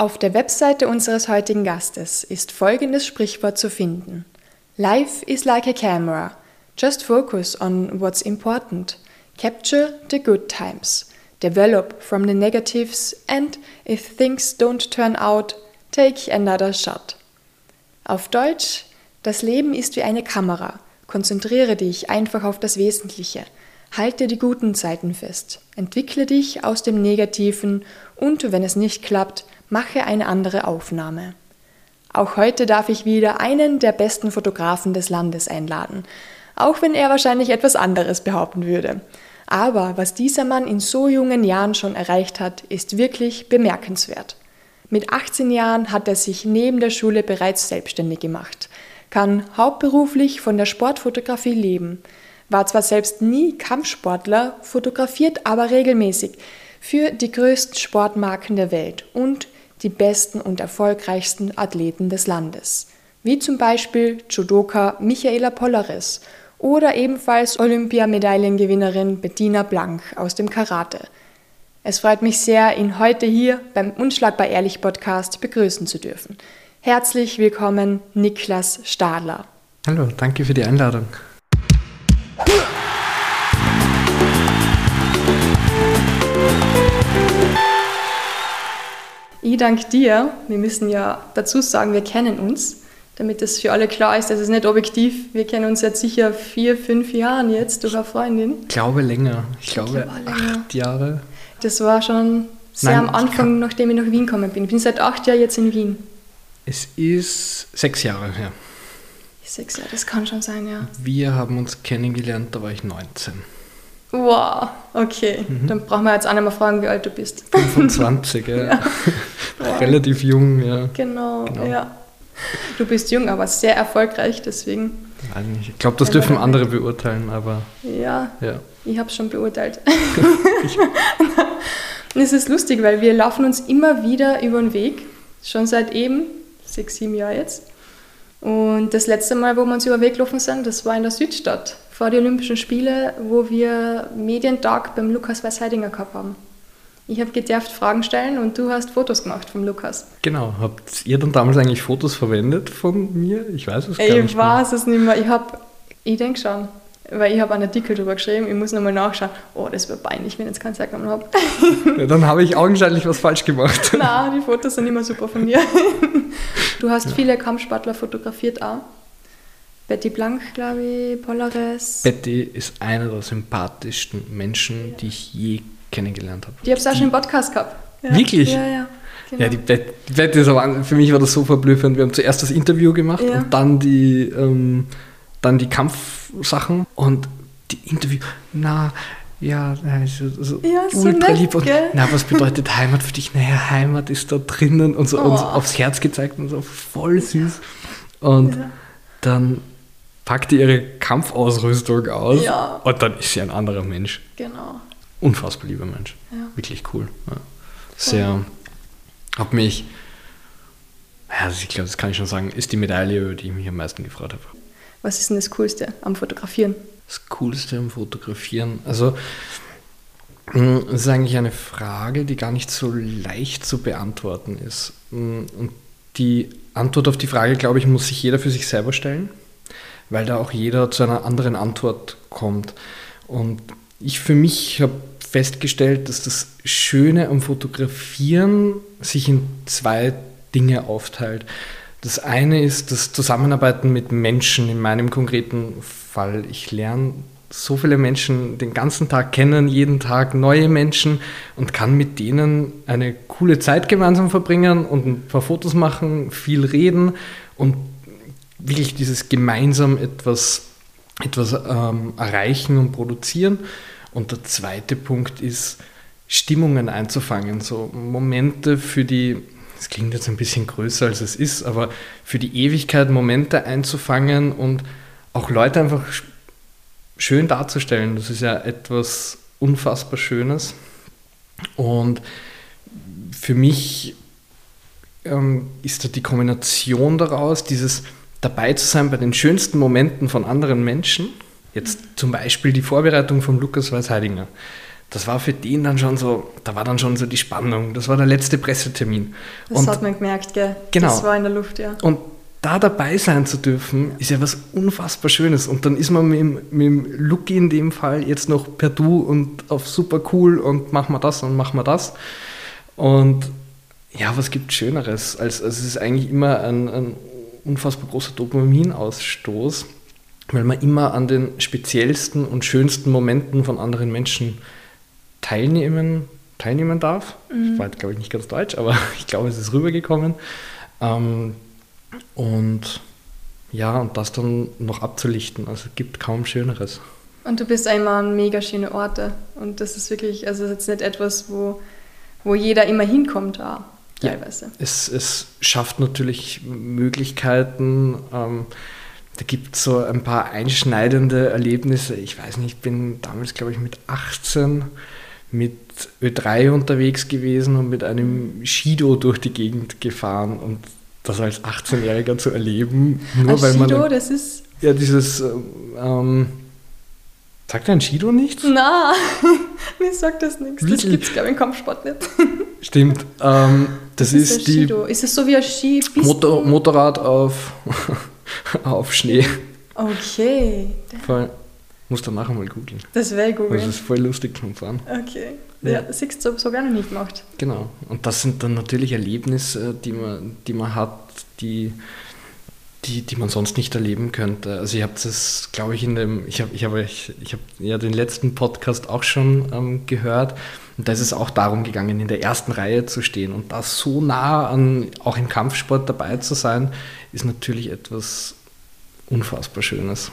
Auf der Webseite unseres heutigen Gastes ist folgendes Sprichwort zu finden. Life is like a camera. Just focus on what's important. Capture the good times. Develop from the negatives and if things don't turn out, take another shot. Auf Deutsch, das Leben ist wie eine Kamera. Konzentriere dich einfach auf das Wesentliche. Halte die guten Zeiten fest. Entwickle dich aus dem Negativen und, wenn es nicht klappt, mache eine andere Aufnahme. Auch heute darf ich wieder einen der besten Fotografen des Landes einladen, auch wenn er wahrscheinlich etwas anderes behaupten würde. Aber was dieser Mann in so jungen Jahren schon erreicht hat, ist wirklich bemerkenswert. Mit 18 Jahren hat er sich neben der Schule bereits selbstständig gemacht, kann hauptberuflich von der Sportfotografie leben, war zwar selbst nie Kampfsportler, fotografiert aber regelmäßig für die größten Sportmarken der Welt und die besten und erfolgreichsten Athleten des Landes, wie zum Beispiel Judoka Michaela Polaris oder ebenfalls Olympiamedaillengewinnerin Bettina Blank aus dem Karate. Es freut mich sehr, ihn heute hier beim Unschlagbar Ehrlich Podcast begrüßen zu dürfen. Herzlich willkommen, Niklas Stadler. Hallo, danke für die Einladung. Ich danke dir. Wir müssen ja dazu sagen, wir kennen uns, damit es für alle klar ist, dass es nicht objektiv. Wir kennen uns seit sicher vier, fünf Jahren jetzt durch eine Freundin. Ich glaube länger. Ich, ich glaube, glaube acht Jahre. Das war schon sehr Nein, am Anfang, nachdem ich nach Wien gekommen bin. Ich bin seit acht Jahren jetzt in Wien. Es ist sechs Jahre her. Sechs Jahre, das kann schon sein, ja. Wir haben uns kennengelernt, da war ich 19. Wow, okay. Mhm. Dann brauchen wir jetzt auch nicht mehr fragen, wie alt du bist. 25, ja. ja. Relativ jung, ja. Genau, genau, ja. Du bist jung, aber sehr erfolgreich, deswegen. Ich glaube, das dürfen andere beurteilen, aber. Ja, ja. ich habe es schon beurteilt. Und es ist lustig, weil wir laufen uns immer wieder über den Weg, schon seit eben, sechs, sieben Jahre jetzt. Und das letzte Mal, wo wir uns über den Weg gelaufen sind, das war in der Südstadt vor den Olympischen Spielen, wo wir Medientag beim Lukas Weißheidinger gehabt haben. Ich habe gedurft Fragen stellen und du hast Fotos gemacht vom Lukas. Genau. Habt ihr dann damals eigentlich Fotos verwendet von mir? Ich weiß es gar ich nicht. Ich weiß es nicht mehr. Ich habe, ich denke schon, weil ich habe einen Artikel darüber geschrieben, ich muss nochmal nachschauen. Oh, das wäre peinlich, wenn ich jetzt keinen Zeit genommen habe. Ja, dann habe ich augenscheinlich was falsch gemacht. Nein, die Fotos sind immer super von dir. Du hast ja. viele Kampfsportler fotografiert auch. Betty Blank, glaube ich, Polaris. Betty ist einer der sympathischsten Menschen, die ich je kennengelernt habe. Die habe ich auch schon im Podcast gehabt. Ja. Wirklich? Ja, ja. Genau. Ja, die Betty, Betty ist aber, für mich war das so verblüffend. Wir haben zuerst das Interview gemacht ja. und dann die, ähm, dann die Kampfsachen und die Interview. Na, ja, also, ja, ultra lieb. Und, na, was bedeutet Heimat für dich? Naja, Heimat ist da drinnen und so oh. uns aufs Herz gezeigt und so voll süß. Und ja. dann packt ihre Kampfausrüstung aus ja. und dann ist sie ein anderer Mensch. Genau. Unfassbar lieber Mensch. Ja. Wirklich cool. Sehr, hab mich, also ich glaube, das kann ich schon sagen, ist die Medaille, über die ich mich am meisten gefreut habe. Was ist denn das Coolste am Fotografieren? Das Coolste am Fotografieren, also hm, das ist eigentlich eine Frage, die gar nicht so leicht zu beantworten ist. Hm, und die Antwort auf die Frage, glaube ich, muss sich jeder für sich selber stellen weil da auch jeder zu einer anderen Antwort kommt. Und ich für mich habe festgestellt, dass das Schöne am Fotografieren sich in zwei Dinge aufteilt. Das eine ist das Zusammenarbeiten mit Menschen, in meinem konkreten Fall. Ich lerne so viele Menschen den ganzen Tag kennen, jeden Tag neue Menschen und kann mit denen eine coole Zeit gemeinsam verbringen und ein paar Fotos machen, viel reden und wirklich dieses gemeinsam etwas, etwas ähm, erreichen und produzieren. Und der zweite Punkt ist, Stimmungen einzufangen, so Momente für die, das klingt jetzt ein bisschen größer als es ist, aber für die Ewigkeit Momente einzufangen und auch Leute einfach schön darzustellen. Das ist ja etwas unfassbar Schönes. Und für mich ähm, ist da die Kombination daraus, dieses dabei zu sein bei den schönsten Momenten von anderen Menschen. Jetzt zum Beispiel die Vorbereitung von Lukas Weißheidinger. Das war für den dann schon so, da war dann schon so die Spannung. Das war der letzte Pressetermin. Das und, hat man gemerkt, gell? Genau. Das war in der Luft, ja. Und da dabei sein zu dürfen, ist ja was unfassbar Schönes. Und dann ist man mit dem, mit dem Lucky in dem Fall jetzt noch per Du und auf super cool und machen wir das und machen wir das. Und ja, was gibt Schöneres? Als, als es ist eigentlich immer ein, ein unfassbar großer Dopaminausstoß, weil man immer an den speziellsten und schönsten Momenten von anderen Menschen teilnehmen, teilnehmen darf. Mhm. Das war, glaube ich, nicht ganz deutsch, aber ich glaube, es ist rübergekommen. Ähm, und ja, und das dann noch abzulichten, also es gibt kaum Schöneres. Und du bist einmal an mega schöne Orte und das ist wirklich, also das ist jetzt nicht etwas, wo, wo jeder immer hinkommt, auch, teilweise. Ja, es, es schafft natürlich Möglichkeiten, ähm, da gibt es so ein paar einschneidende Erlebnisse. Ich weiß nicht, ich bin damals, glaube ich, mit 18 mit Ö3 unterwegs gewesen und mit einem Shido durch die Gegend gefahren und das als 18-Jähriger zu erleben, nur Ashido, weil man. Shido, das ist. Ja, dieses. Ähm, sagt ein Shido nichts? Na, mir sagt das nichts. Das gibt es, glaube ich, im Kampfsport nicht. Stimmt. Ähm, das, das ist, ist die. Shido. Ist es so wie ein Ski? Motor, Motorrad auf, auf Schnee. Okay. Voll. Muss dann nachher mal googeln. Das wäre googeln. Das ist voll lustig zum Fahren. Okay. Ja, ja siehst du, so gerne nicht gemacht. Genau. Und das sind dann natürlich Erlebnisse, die man, die man hat, die, die, die man sonst nicht erleben könnte. Also ich habe das, glaube ich, in dem, ich habe ich hab, ich, ich hab ja den letzten Podcast auch schon ähm, gehört. Und da ist es auch darum gegangen, in der ersten Reihe zu stehen. Und da so nah an, auch im Kampfsport dabei zu sein, ist natürlich etwas unfassbar Schönes.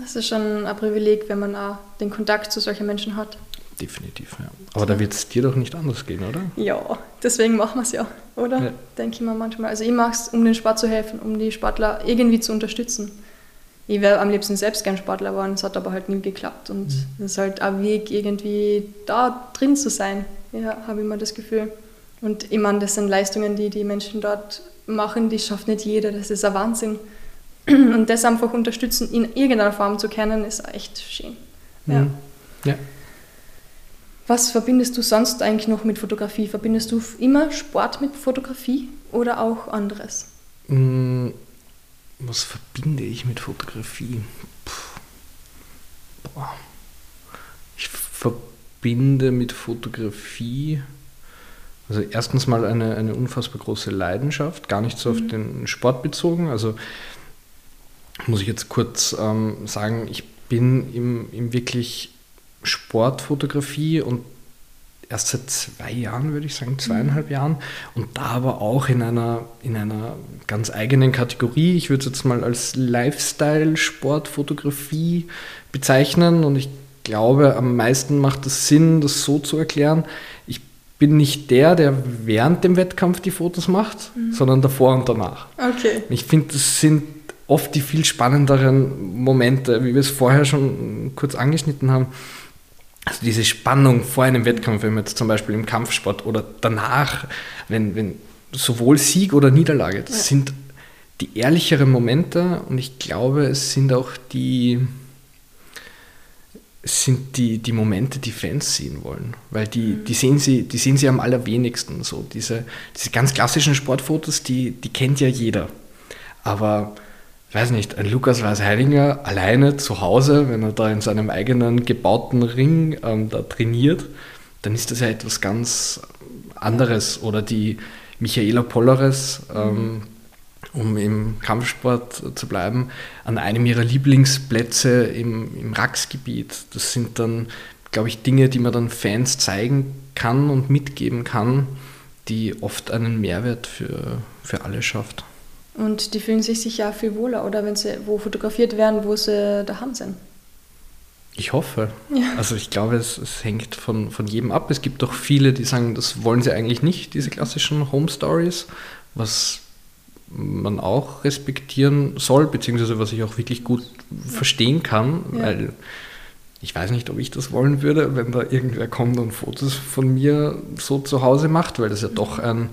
Das ist schon ein Privileg, wenn man auch den Kontakt zu solchen Menschen hat. Definitiv, ja. Aber da wird es dir doch nicht anders gehen, oder? Ja, deswegen machen wir es ja, oder? Ja. Denke ich mir manchmal. Also ich mache es, um den Sport zu helfen, um die Sportler irgendwie zu unterstützen. Ich wäre am liebsten selbst gern Sportler geworden, es hat aber halt nie geklappt. Und es mhm. ist halt ein Weg, irgendwie da drin zu sein, ja, habe ich immer das Gefühl. Und ich meine, das sind Leistungen, die die Menschen dort machen, die schafft nicht jeder, das ist ein Wahnsinn. Und das einfach unterstützen, in irgendeiner Form zu kennen, ist echt schön. Ja. Mhm. ja. Was verbindest du sonst eigentlich noch mit Fotografie? Verbindest du immer Sport mit Fotografie oder auch anderes? Mm, was verbinde ich mit Fotografie? Ich verbinde mit Fotografie, also erstens mal eine, eine unfassbar große Leidenschaft, gar nicht so auf mhm. den Sport bezogen. Also muss ich jetzt kurz ähm, sagen, ich bin im, im wirklich Sportfotografie und erst seit zwei Jahren, würde ich sagen, zweieinhalb Jahren. Und da aber auch in einer, in einer ganz eigenen Kategorie. Ich würde es jetzt mal als Lifestyle-Sportfotografie bezeichnen. Und ich glaube, am meisten macht es Sinn, das so zu erklären. Ich bin nicht der, der während dem Wettkampf die Fotos macht, mhm. sondern davor und danach. Okay. Ich finde, das sind oft die viel spannenderen Momente, wie wir es vorher schon kurz angeschnitten haben also diese Spannung vor einem Wettkampf, wenn man jetzt zum Beispiel im Kampfsport oder danach, wenn, wenn sowohl Sieg oder Niederlage, das ja. sind die ehrlicheren Momente und ich glaube, es sind auch die, sind die, die Momente, die Fans sehen wollen. Weil die, mhm. die, sehen sie, die sehen sie am allerwenigsten. So diese, diese ganz klassischen Sportfotos, die, die kennt ja jeder. Aber ich weiß nicht, ein Lukas Weiß-Heidinger alleine zu Hause, wenn er da in seinem eigenen gebauten Ring ähm, da trainiert, dann ist das ja etwas ganz anderes. Oder die Michaela Polleres, ähm, um im Kampfsport zu bleiben, an einem ihrer Lieblingsplätze im, im Racksgebiet. Das sind dann, glaube ich, Dinge, die man dann Fans zeigen kann und mitgeben kann, die oft einen Mehrwert für, für alle schafft. Und die fühlen sich sicher viel wohler, oder wenn sie wo fotografiert werden, wo sie daheim sind. Ich hoffe. Ja. Also ich glaube, es, es, hängt von, von jedem ab. Es gibt auch viele, die sagen, das wollen sie eigentlich nicht, diese klassischen Home Stories, was man auch respektieren soll, beziehungsweise was ich auch wirklich gut ja. verstehen kann, ja. weil ich weiß nicht, ob ich das wollen würde, wenn da irgendwer kommt und Fotos von mir so zu Hause macht, weil das ja doch ein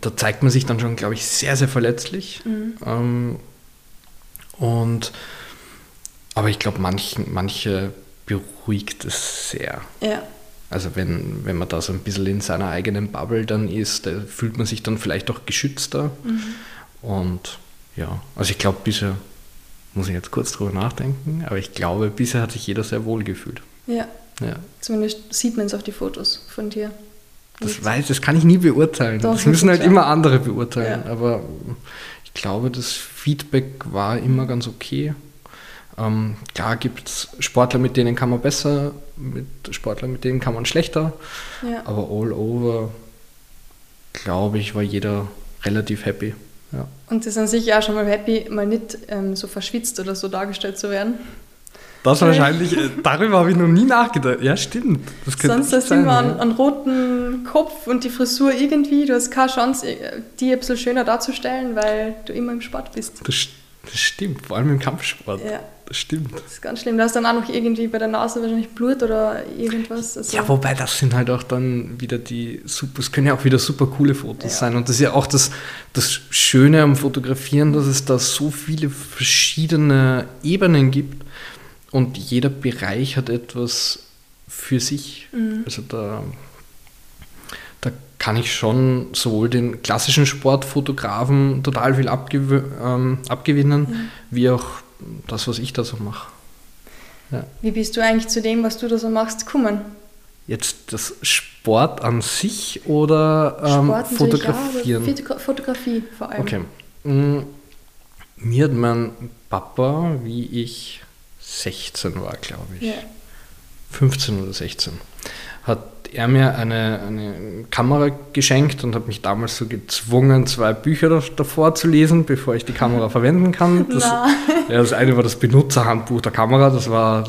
da zeigt man sich dann schon, glaube ich, sehr, sehr verletzlich. Mhm. Ähm, und aber ich glaube, manch, manche beruhigt es sehr. Ja. Also wenn, wenn man da so ein bisschen in seiner eigenen Bubble dann ist, da fühlt man sich dann vielleicht auch geschützter. Mhm. Und ja, also ich glaube bisher, muss ich jetzt kurz drüber nachdenken, aber ich glaube, bisher hat sich jeder sehr wohl gefühlt. Ja. Ja. Zumindest sieht man es auf die Fotos von dir. Das weiß, das kann ich nie beurteilen. Doch, das müssen halt immer andere beurteilen. Ja. Aber ich glaube, das Feedback war immer ganz okay. Ähm, klar gibt es Sportler, mit denen kann man besser, mit Sportlern, mit denen kann man schlechter. Ja. Aber all over, glaube ich, war jeder relativ happy. Ja. Und sie sind sicher auch schon mal happy, mal nicht ähm, so verschwitzt oder so dargestellt zu werden. Das wahrscheinlich, äh, darüber habe ich noch nie nachgedacht. Ja, stimmt. Das Sonst hast du immer einen, einen roten Kopf und die Frisur irgendwie. Du hast keine Chance, äh, die ein bisschen schöner darzustellen, weil du immer im Sport bist. Das, das stimmt, vor allem im Kampfsport. Ja. Das stimmt. Das ist ganz schlimm. Du hast dann auch noch irgendwie bei der Nase wahrscheinlich Blut oder irgendwas. Also, Ja, wobei das sind halt auch dann wieder die super, es können ja auch wieder super coole Fotos Ja. sein. Und das ist ja auch das, das Schöne am Fotografieren, dass es da so viele verschiedene Ebenen gibt und jeder Bereich hat etwas für sich. Mhm. Also da, da kann ich schon sowohl den klassischen Sportfotografen total viel abgew ähm, abgewinnen, wie auch das, was ich da so mache. Ja. Wie bist du eigentlich zu dem, was du da so machst, gekommen? Jetzt das Sport an sich oder ähm, Sport Fotografieren? Ja, Fotografie vor allem. okay. Mm, Mir hat mein Papa, wie ich 16 war, glaube ich, Ja. 15 oder 16, hat er mir eine, eine Kamera geschenkt und hat mich damals so gezwungen, zwei Bücher da- davor zu lesen, bevor ich die Kamera verwenden kann. Das, ja, das eine war das Benutzerhandbuch der Kamera, das war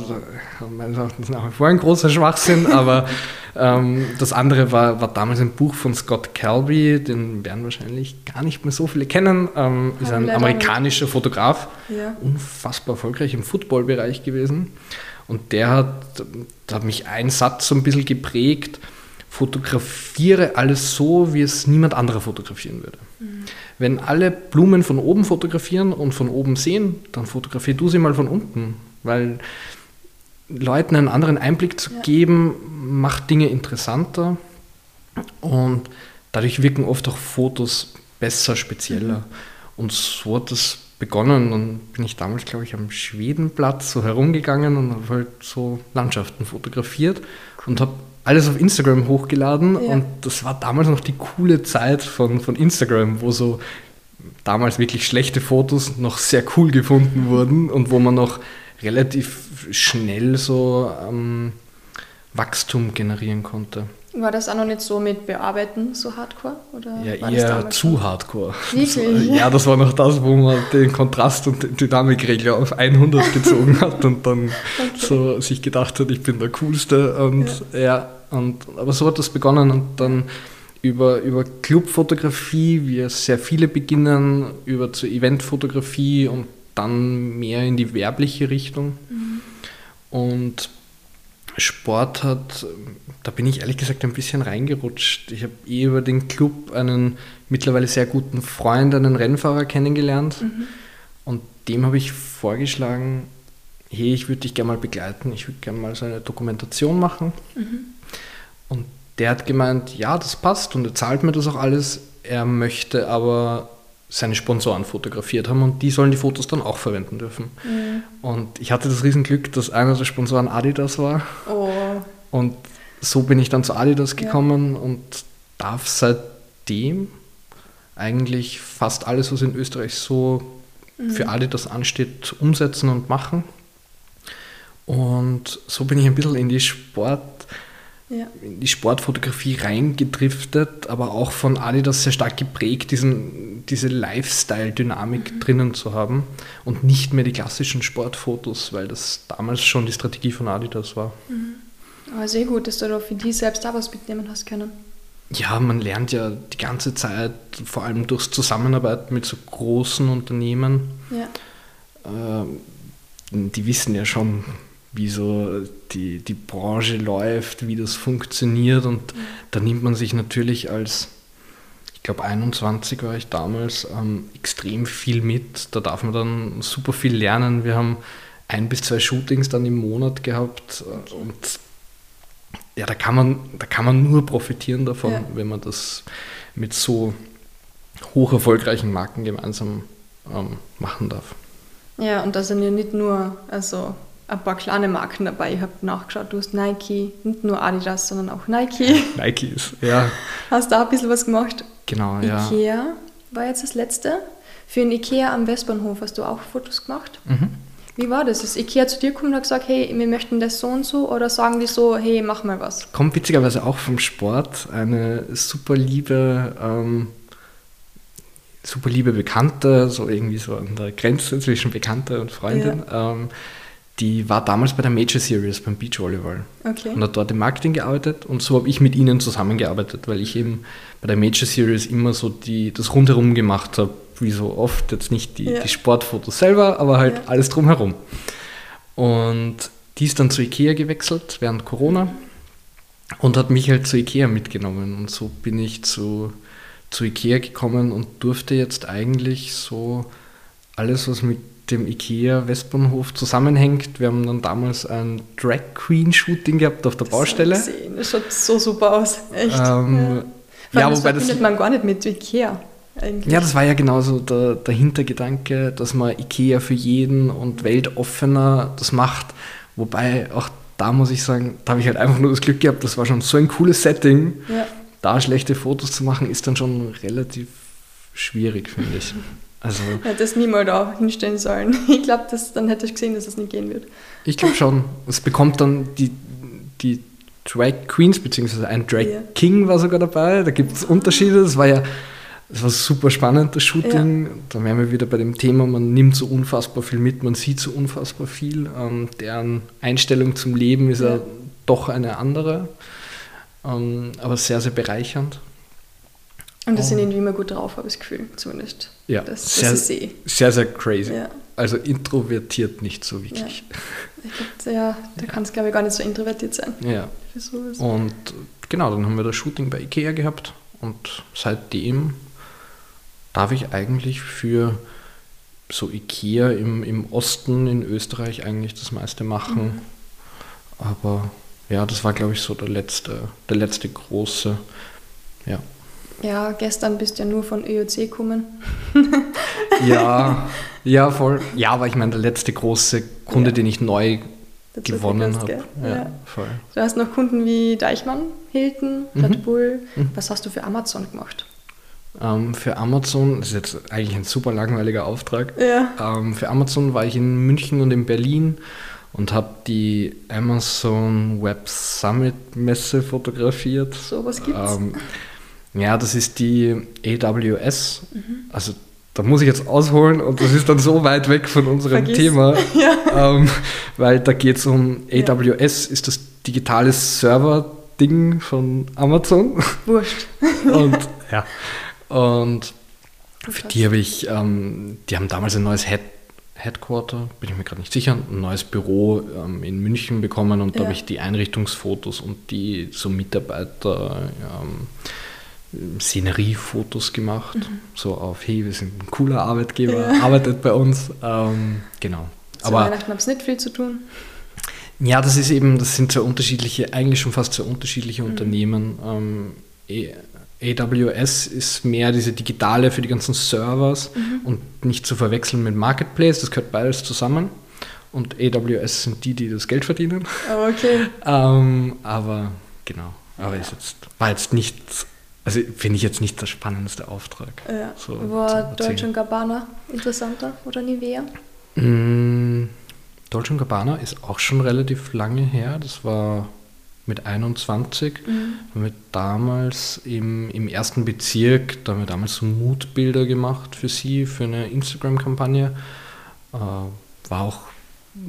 meines Erachtens nach wie vor ein großer Schwachsinn, aber ähm, das andere war, war damals ein Buch von Scott Calby, den werden wahrscheinlich gar nicht mehr so viele kennen, ähm, ist ein amerikanischer Fotograf, Ja. unfassbar erfolgreich im Footballbereich gewesen. Und der hat, da hat mich ein Satz so ein bisschen geprägt, fotografiere alles so, wie es niemand anderer fotografieren würde. Wenn alle Blumen von oben fotografieren und von oben sehen, dann fotografier du sie mal von unten, weil Leuten einen anderen Einblick zu Ja. geben, macht Dinge interessanter und dadurch wirken oft auch Fotos besser, spezieller. Und so hat das begonnen. Dann bin ich damals, glaube ich, am Schwedenplatz so herumgegangen und habe halt so Landschaften fotografiert und habe alles auf Instagram hochgeladen. Ja. Und das war damals noch die coole Zeit von, von Instagram, wo so damals wirklich schlechte Fotos noch sehr cool gefunden wurden und wo man noch relativ schnell so ähm, Wachstum generieren konnte. War das auch noch nicht so mit Bearbeiten so hardcore? Oder Ja, eher zu schon? hardcore. Wirklich? Ja, das war noch das, wo man den Kontrast- und den Dynamikregler auf 100 gezogen hat und dann so sich gedacht hat, ich bin der Coolste. Und ja. und, aber so hat das begonnen und dann über, über Clubfotografie, wie es sehr viele beginnen, über zur Eventfotografie und dann mehr in die werbliche Richtung. Und Sport hat, da bin ich ehrlich gesagt ein bisschen reingerutscht. Ich habe eh über den Club einen mittlerweile sehr guten Freund, einen Rennfahrer kennengelernt. Und dem habe ich vorgeschlagen, hey, ich würde dich gerne mal begleiten, ich würde gerne mal so eine Dokumentation machen. Und der hat gemeint, ja, das passt und er zahlt mir das auch alles. Er möchte aber seine Sponsoren fotografiert haben und die sollen die Fotos dann auch verwenden dürfen. Und ich hatte das Riesenglück, dass einer der Sponsoren Adidas war. Oh, Und so bin ich dann zu Adidas Ja. gekommen und darf seitdem eigentlich fast alles, was in Österreich so für Adidas ansteht, umsetzen und machen. Und so bin ich ein bisschen in die Sport, ja. in die Sportfotografie reingedriftet, aber auch von Adidas sehr stark geprägt, diesen, diese Lifestyle-Dynamik drinnen zu haben und nicht mehr die klassischen Sportfotos, weil das damals schon die Strategie von Adidas war. Aber sehr gut, dass du da für die selbst auch was mitnehmen hast können. Ja, man lernt ja die ganze Zeit, vor allem durchs Zusammenarbeiten mit so großen Unternehmen, Ja. ähm, die wissen ja schon, wie so die, die Branche läuft, wie das funktioniert und da nimmt man sich natürlich als, ich glaube 21 war ich damals, ähm, extrem viel mit. Da darf man dann super viel lernen. Wir haben ein bis zwei Shootings dann im Monat gehabt und ja, da kann man, da kann man nur profitieren davon, ja. wenn man das mit so hoch erfolgreichen Marken gemeinsam ähm, machen darf. Ja, und da sind ja nicht nur also ein paar kleine Marken dabei. Ich habe nachgeschaut, du hast Nike, nicht nur Adidas, sondern auch Nike. Nike ist, ja. Hast da ein bisschen was gemacht? Genau, ja. Ikea war jetzt das letzte. Für den Ikea am Westbahnhof hast du auch Fotos gemacht. Mhm. Wie war das? Ist Ikea zu dir gekommen und hat gesagt, hey, wir möchten das so und so? Oder sagen die so, hey, mach mal was? Kommt witzigerweise auch vom Sport. Eine super liebe, ähm, super liebe Bekannte, so irgendwie so an der Grenze zwischen Bekannte und Freundin. Ja. Ähm, die war damals bei der Major Series beim Beachvolleyball okay. und hat dort im Marketing gearbeitet und so habe ich mit ihnen zusammengearbeitet, weil ich eben bei der Major Series immer so die, das rundherum gemacht habe wie so oft, jetzt nicht die, ja. die Sportfotos selber, aber halt ja. alles drumherum. Und die ist dann zu Ikea gewechselt während Corona und hat mich halt zu Ikea mitgenommen. Und so bin ich zu, zu Ikea gekommen und durfte jetzt eigentlich so alles, was mit dem Ikea Westbahnhof zusammenhängt. Wir haben dann damals ein Drag Queen Shooting gehabt auf der das Baustelle. Das schaut so super aus, echt. Ähm, ja, ja wobei das findet man gar nicht mit Ikea. Eigentlich. Ja, das war ja genauso der, der Hintergedanke, dass man IKEA für jeden und weltoffener das macht. Wobei auch da muss ich sagen, da habe ich halt einfach nur das Glück gehabt, das war schon so ein cooles Setting. Ja. Da schlechte Fotos zu machen, ist dann schon relativ schwierig, finde ich. Also, hätte das niemals da hinstellen sollen. Ich glaube, dann hätte ich gesehen, dass es das nicht gehen wird. Ich glaube schon. Es bekommt dann die, die Drag Queens, beziehungsweise ein Drag yeah. King war sogar dabei. Da gibt es Unterschiede. Das war ja es war super spannend, das Shooting. Ja. Da wären wir wieder bei dem Thema, man nimmt so unfassbar viel mit, man sieht so unfassbar viel. Ähm, deren Einstellung zum Leben ist ja, ja doch eine andere, ähm, aber sehr, sehr bereichernd. Und das sind irgendwie immer gut drauf, habe ich das Gefühl, zumindest. Ja, das, sehr, das sehr, sehr, sehr crazy. Ja. Also introvertiert nicht so wirklich. Ja, glaub, ja da kann es, glaube ich, gar nicht so introvertiert sein. Ja. Und genau, dann haben wir das Shooting bei Ikea gehabt und seitdem darf ich eigentlich für so Ikea im, im Osten in Österreich eigentlich das meiste machen. Mhm. Aber ja, das war, glaube ich, so der letzte, der letzte große, ja. Ja, gestern bist du ja nur von ÖOC gekommen. ja, ja, voll. Ja, aber ich meine, der letzte große Kunde, ja. den ich neu Dazu gewonnen habe. Ja, ja, voll. Du hast noch Kunden wie Deichmann, Hilton, Red mhm. Bull. Mhm. Was hast du für Amazon gemacht? Ähm, für Amazon, das ist jetzt eigentlich ein super langweiliger Auftrag. Ja. Ähm, für Amazon war ich in München und in Berlin und habe die Amazon Web Summit Messe fotografiert. So was gibt's? Ähm, ja, das ist die AWS. Mhm. Also da muss ich jetzt ausholen und das ist dann so weit weg von unserem Vergiss. Thema, ja. ähm, weil da geht es um AWS, ja. ist das digitale Server-Ding von Amazon. Wurscht. und ja, und für die habe ich, ähm, die haben damals ein neues Head, Headquarter, bin ich mir gerade nicht sicher, ein neues Büro ähm, in München bekommen und ja. da habe ich die Einrichtungsfotos und die so Mitarbeiter ähm, Szeneriefotos gemacht, mhm. so auf, hey, wir sind ein cooler Arbeitgeber, ja. arbeitet bei uns, ähm, genau. Zu Aber Weihnachten hat es nicht viel zu tun. Ja, das ist eben, das sind zwei unterschiedliche, eigentlich schon fast zwei unterschiedliche mhm. Unternehmen. Ähm, eh, AWS ist mehr diese digitale für die ganzen Servers mhm. und nicht zu verwechseln mit Marketplace, das gehört beides zusammen. Und AWS sind die, die das Geld verdienen. Oh, okay. ähm, aber genau, aber ja. ist jetzt, war jetzt nicht, also finde ich jetzt nicht der spannendste Auftrag. Ja. So war Deutsche Gabbana interessanter oder Nivea? Mm, Dolce Gabbana ist auch schon relativ lange her, das war mit 21. Mhm. Haben wir damals im, im ersten Bezirk, da haben wir damals so Mutbilder gemacht für sie, für eine Instagram-Kampagne. Äh, war auch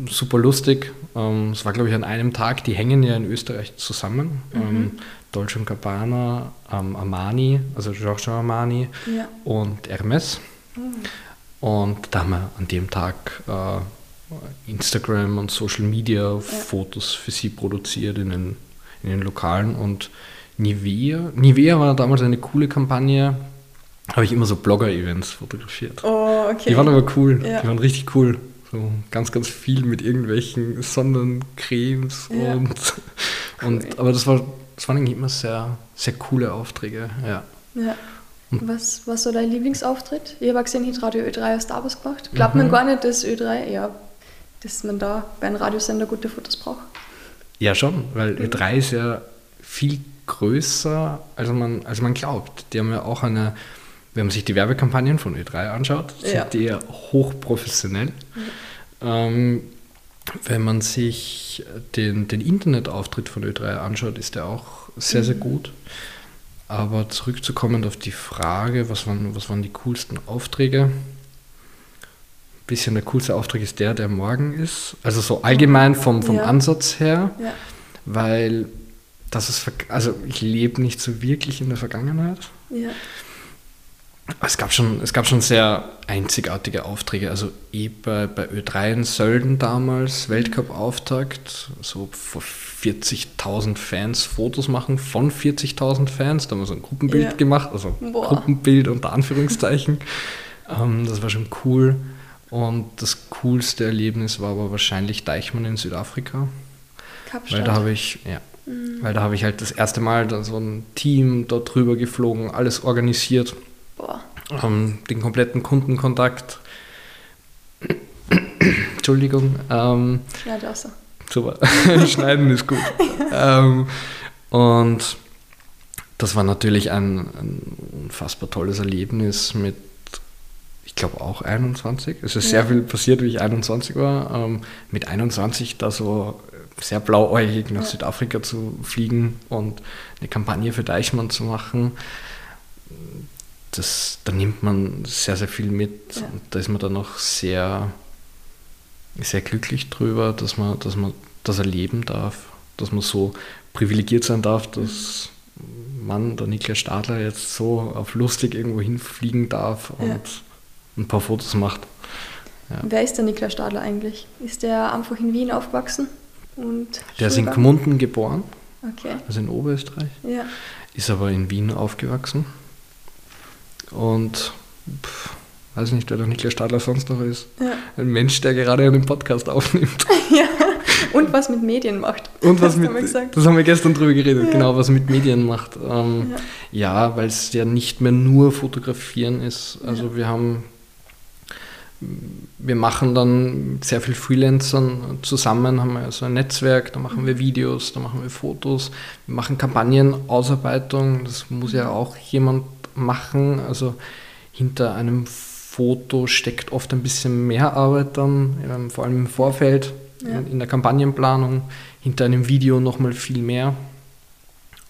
super lustig. Ähm, es war, glaube ich, an einem Tag, die hängen ja in Österreich zusammen. Mhm. Ähm, Dolce Gabbana, ähm, Armani, also Giorgio Armani ja. und Hermes. Mhm. Und da haben wir an dem Tag äh, Instagram und Social Media ja. Fotos für sie produziert in den, in den Lokalen und Nivea. Nivea war damals eine coole Kampagne. Habe ich immer so Blogger-Events fotografiert. Oh, okay. Die waren aber cool. Ja. Die waren richtig cool. So ganz, ganz viel mit irgendwelchen Sonnencremes Ja. und, Cool. und aber das war das waren eigentlich immer sehr, sehr coole Aufträge, ja. Ja. Hm. Was war so dein Lieblingsauftritt? Ich habe gesehen, hat Radio Ö3 aus Wars gemacht. Glaubt Mhm. man gar nicht, dass Ö3, ja, dass man da bei einem Radiosender gute Fotos braucht. Ja, schon, weil Ö3 ist ja viel größer, als man, als man glaubt. Die haben ja auch eine, wenn man sich die Werbekampagnen von Ö3 anschaut, sind Ja. die ja hochprofessionell. Ähm, wenn man sich den, den Internetauftritt von Ö3 anschaut, ist der auch sehr, sehr gut. Aber zurückzukommen auf die Frage, was waren, was waren die coolsten Aufträge? Ein bisschen der coolste Auftrag ist der, der morgen ist. Also so allgemein vom, vom Ja. Ansatz her Ja. weil das ist, also ich lebe nicht so wirklich in der Vergangenheit. Ja. Es gab schon, es gab schon sehr einzigartige Aufträge. Also eh bei, bei Ö3 in Sölden damals, Weltcup-Auftakt, so vor 40.000 Fans Fotos machen von 40.000 Fans. Da haben wir so ein Gruppenbild Ja. gemacht, also Boah. Gruppenbild unter Anführungszeichen. ähm, das war schon cool. Und das coolste Erlebnis war aber wahrscheinlich Deichmann in Südafrika. Kapstadt. Weil da habe ich, ja, weil da habe ich halt das erste Mal so ein Team dort drüber geflogen, alles organisiert. Ähm, den kompletten Kundenkontakt. Entschuldigung, ähm, Schneid auch so. super, schneiden ist gut. ähm, und das war natürlich ein, ein unfassbar tolles Erlebnis mit, ich glaube auch 21. Es ist Ja. sehr viel passiert, wie ich 21 war. Ähm, mit 21 da so sehr blauäugig nach Ja. Südafrika zu fliegen und eine Kampagne für Deichmann zu machen. Das, da nimmt man sehr, sehr viel mit. Ja. Und da ist man dann auch sehr, sehr glücklich drüber, dass man, dass man das erleben darf, dass man so privilegiert sein darf, dass man, der Niklas Stadler, jetzt so auf lustig irgendwo hinfliegen darf und Ja. ein paar Fotos macht. Ja. Wer ist der Niklas Stadler eigentlich? Ist der einfach in Wien aufgewachsen? Und Der ist in? Gmunden geboren, Okay. also in Oberösterreich, Ja. ist aber in Wien aufgewachsen. Und pff, weiß nicht, wer der Niklas Stadler sonst noch ist. Ja. Ein Mensch, der gerade einen Podcast aufnimmt. ja. Und was mit Medien macht. Und was mit, gesagt. das haben wir gestern drüber geredet, Ja. genau, was mit Medien macht. Ähm, Ja. ja, weil es ja nicht mehr nur fotografieren ist. Also Ja. wir haben, wir machen dann sehr viel Freelancern zusammen, haben wir so ein Netzwerk, da machen Mhm. wir Videos, da machen wir Fotos, wir machen Kampagnenausarbeitung, das muss ja auch jemand machen. Also hinter einem Foto steckt oft ein bisschen mehr Arbeit dann, ähm, vor allem im Vorfeld, Ja. in, der Kampagnenplanung, hinter einem Video nochmal viel mehr.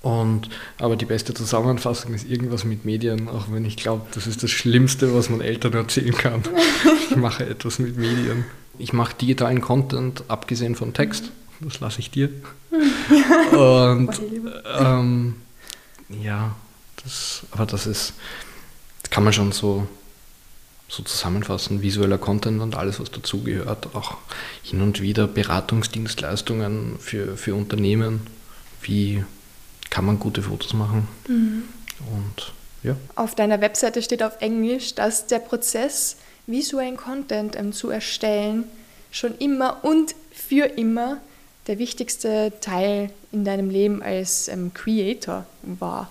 Und, aber die beste Zusammenfassung ist irgendwas mit Medien, auch wenn ich glaube, das ist das Schlimmste, was man Eltern erzählen kann. ich mache etwas mit Medien. Ich mache digitalen Content, abgesehen von Text. Das lasse ich dir. Und ähm, ja, das, aber das ist, das kann man schon so, so zusammenfassen. Visueller Content und alles, was dazugehört. Auch hin und wieder Beratungsdienstleistungen für, für Unternehmen. Wie kann man gute Fotos machen? Mhm. Und ja. Auf deiner Webseite steht auf Englisch, dass der Prozess, visuellen Content ähm, zu erstellen, schon immer und für immer der wichtigste Teil in deinem Leben als ähm, Creator war.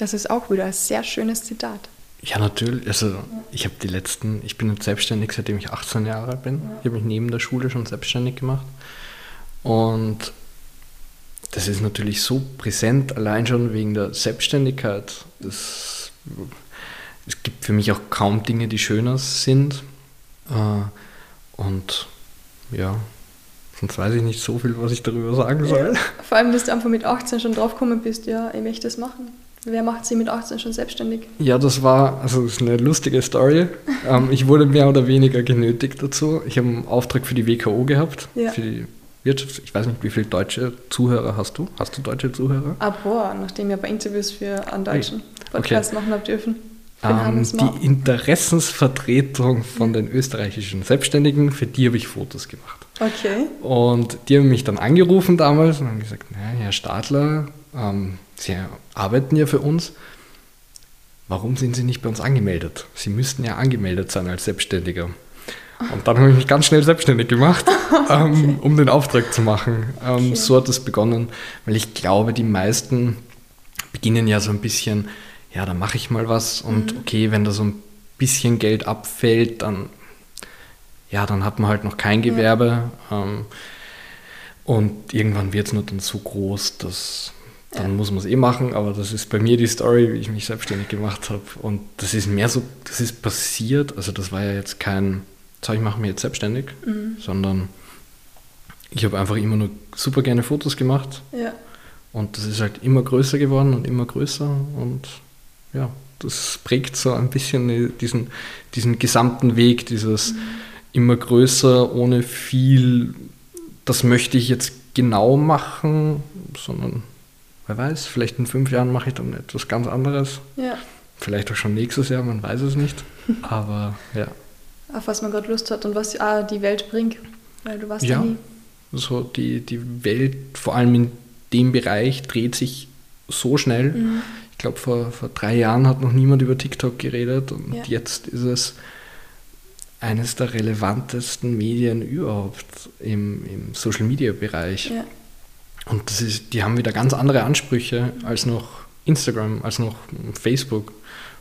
Das ist auch wieder ein sehr schönes Zitat. Ja, natürlich. Also ich habe die letzten, ich bin jetzt selbstständig, seitdem ich 18 Jahre alt bin. Ich habe mich neben der Schule schon selbstständig gemacht. Und das ist natürlich so präsent, allein schon wegen der Selbstständigkeit. Das, es gibt für mich auch kaum Dinge, die schöner sind. Äh, Und ja, sonst weiß ich nicht so viel, was ich darüber sagen soll. Vor allem, dass du einfach mit 18 schon draufgekommen bist, ja, ich möchte das machen. Wer macht sie mit 18 schon selbstständig? Ja, das war, also das ist eine lustige Story. Ähm, ich wurde mehr oder weniger genötigt dazu. Ich habe einen Auftrag für die WKO gehabt, Ja. für die Wirtschaft. Ich weiß nicht, wie viele deutsche Zuhörer hast du? Hast du deutsche Zuhörer? Ah, boah, nachdem ich ein paar Interviews für einen deutschen Podcast machen habe dürfen. Ähm, die Interessensvertretung von den österreichischen Selbstständigen, für die habe ich Fotos gemacht. Okay. Und die haben mich dann angerufen damals und haben gesagt, naja, Herr Stadler, ähm, Sie arbeiten ja für uns. Warum sind Sie nicht bei uns angemeldet? Sie müssten ja angemeldet sein als Selbstständiger. Und dann habe ich mich ganz schnell selbstständig gemacht, ähm, um den Auftrag zu machen. Ähm, okay. So hat es begonnen, weil ich glaube, die meisten beginnen ja so ein bisschen, ja, da mache ich mal was und mhm. okay, wenn da so ein bisschen Geld abfällt, dann, ja, dann hat man halt noch kein Gewerbe. Ja. Ähm, und irgendwann wird es nur dann so groß, dass dann ja. muss man es eh machen, aber das ist bei mir die Story, wie ich mich selbstständig gemacht habe. Und das ist mehr so, das ist passiert, also das war ja jetzt kein, sag ich mache mich jetzt selbstständig, mhm. sondern ich habe einfach immer nur super gerne Fotos gemacht. Ja. Und das ist halt immer größer geworden und immer größer und ja, das prägt so ein bisschen diesen, diesen gesamten Weg, dieses mhm. immer größer, ohne viel, das möchte ich jetzt genau machen, sondern wer weiß, vielleicht in fünf Jahren mache ich dann etwas ganz anderes. Ja. Vielleicht auch schon nächstes Jahr, man weiß es nicht. Aber ja. Auf was man gerade Lust hat und was ah, die Welt bringt, weil du warst ja nie. So die, die Welt, vor allem in dem Bereich, dreht sich so schnell. Mhm glaube, vor, vor drei Jahren hat noch niemand über TikTok geredet und ja. jetzt ist es eines der relevantesten Medien überhaupt im, im Social Media Bereich. Ja. Und das ist, die haben wieder ganz andere Ansprüche als noch Instagram, als noch Facebook.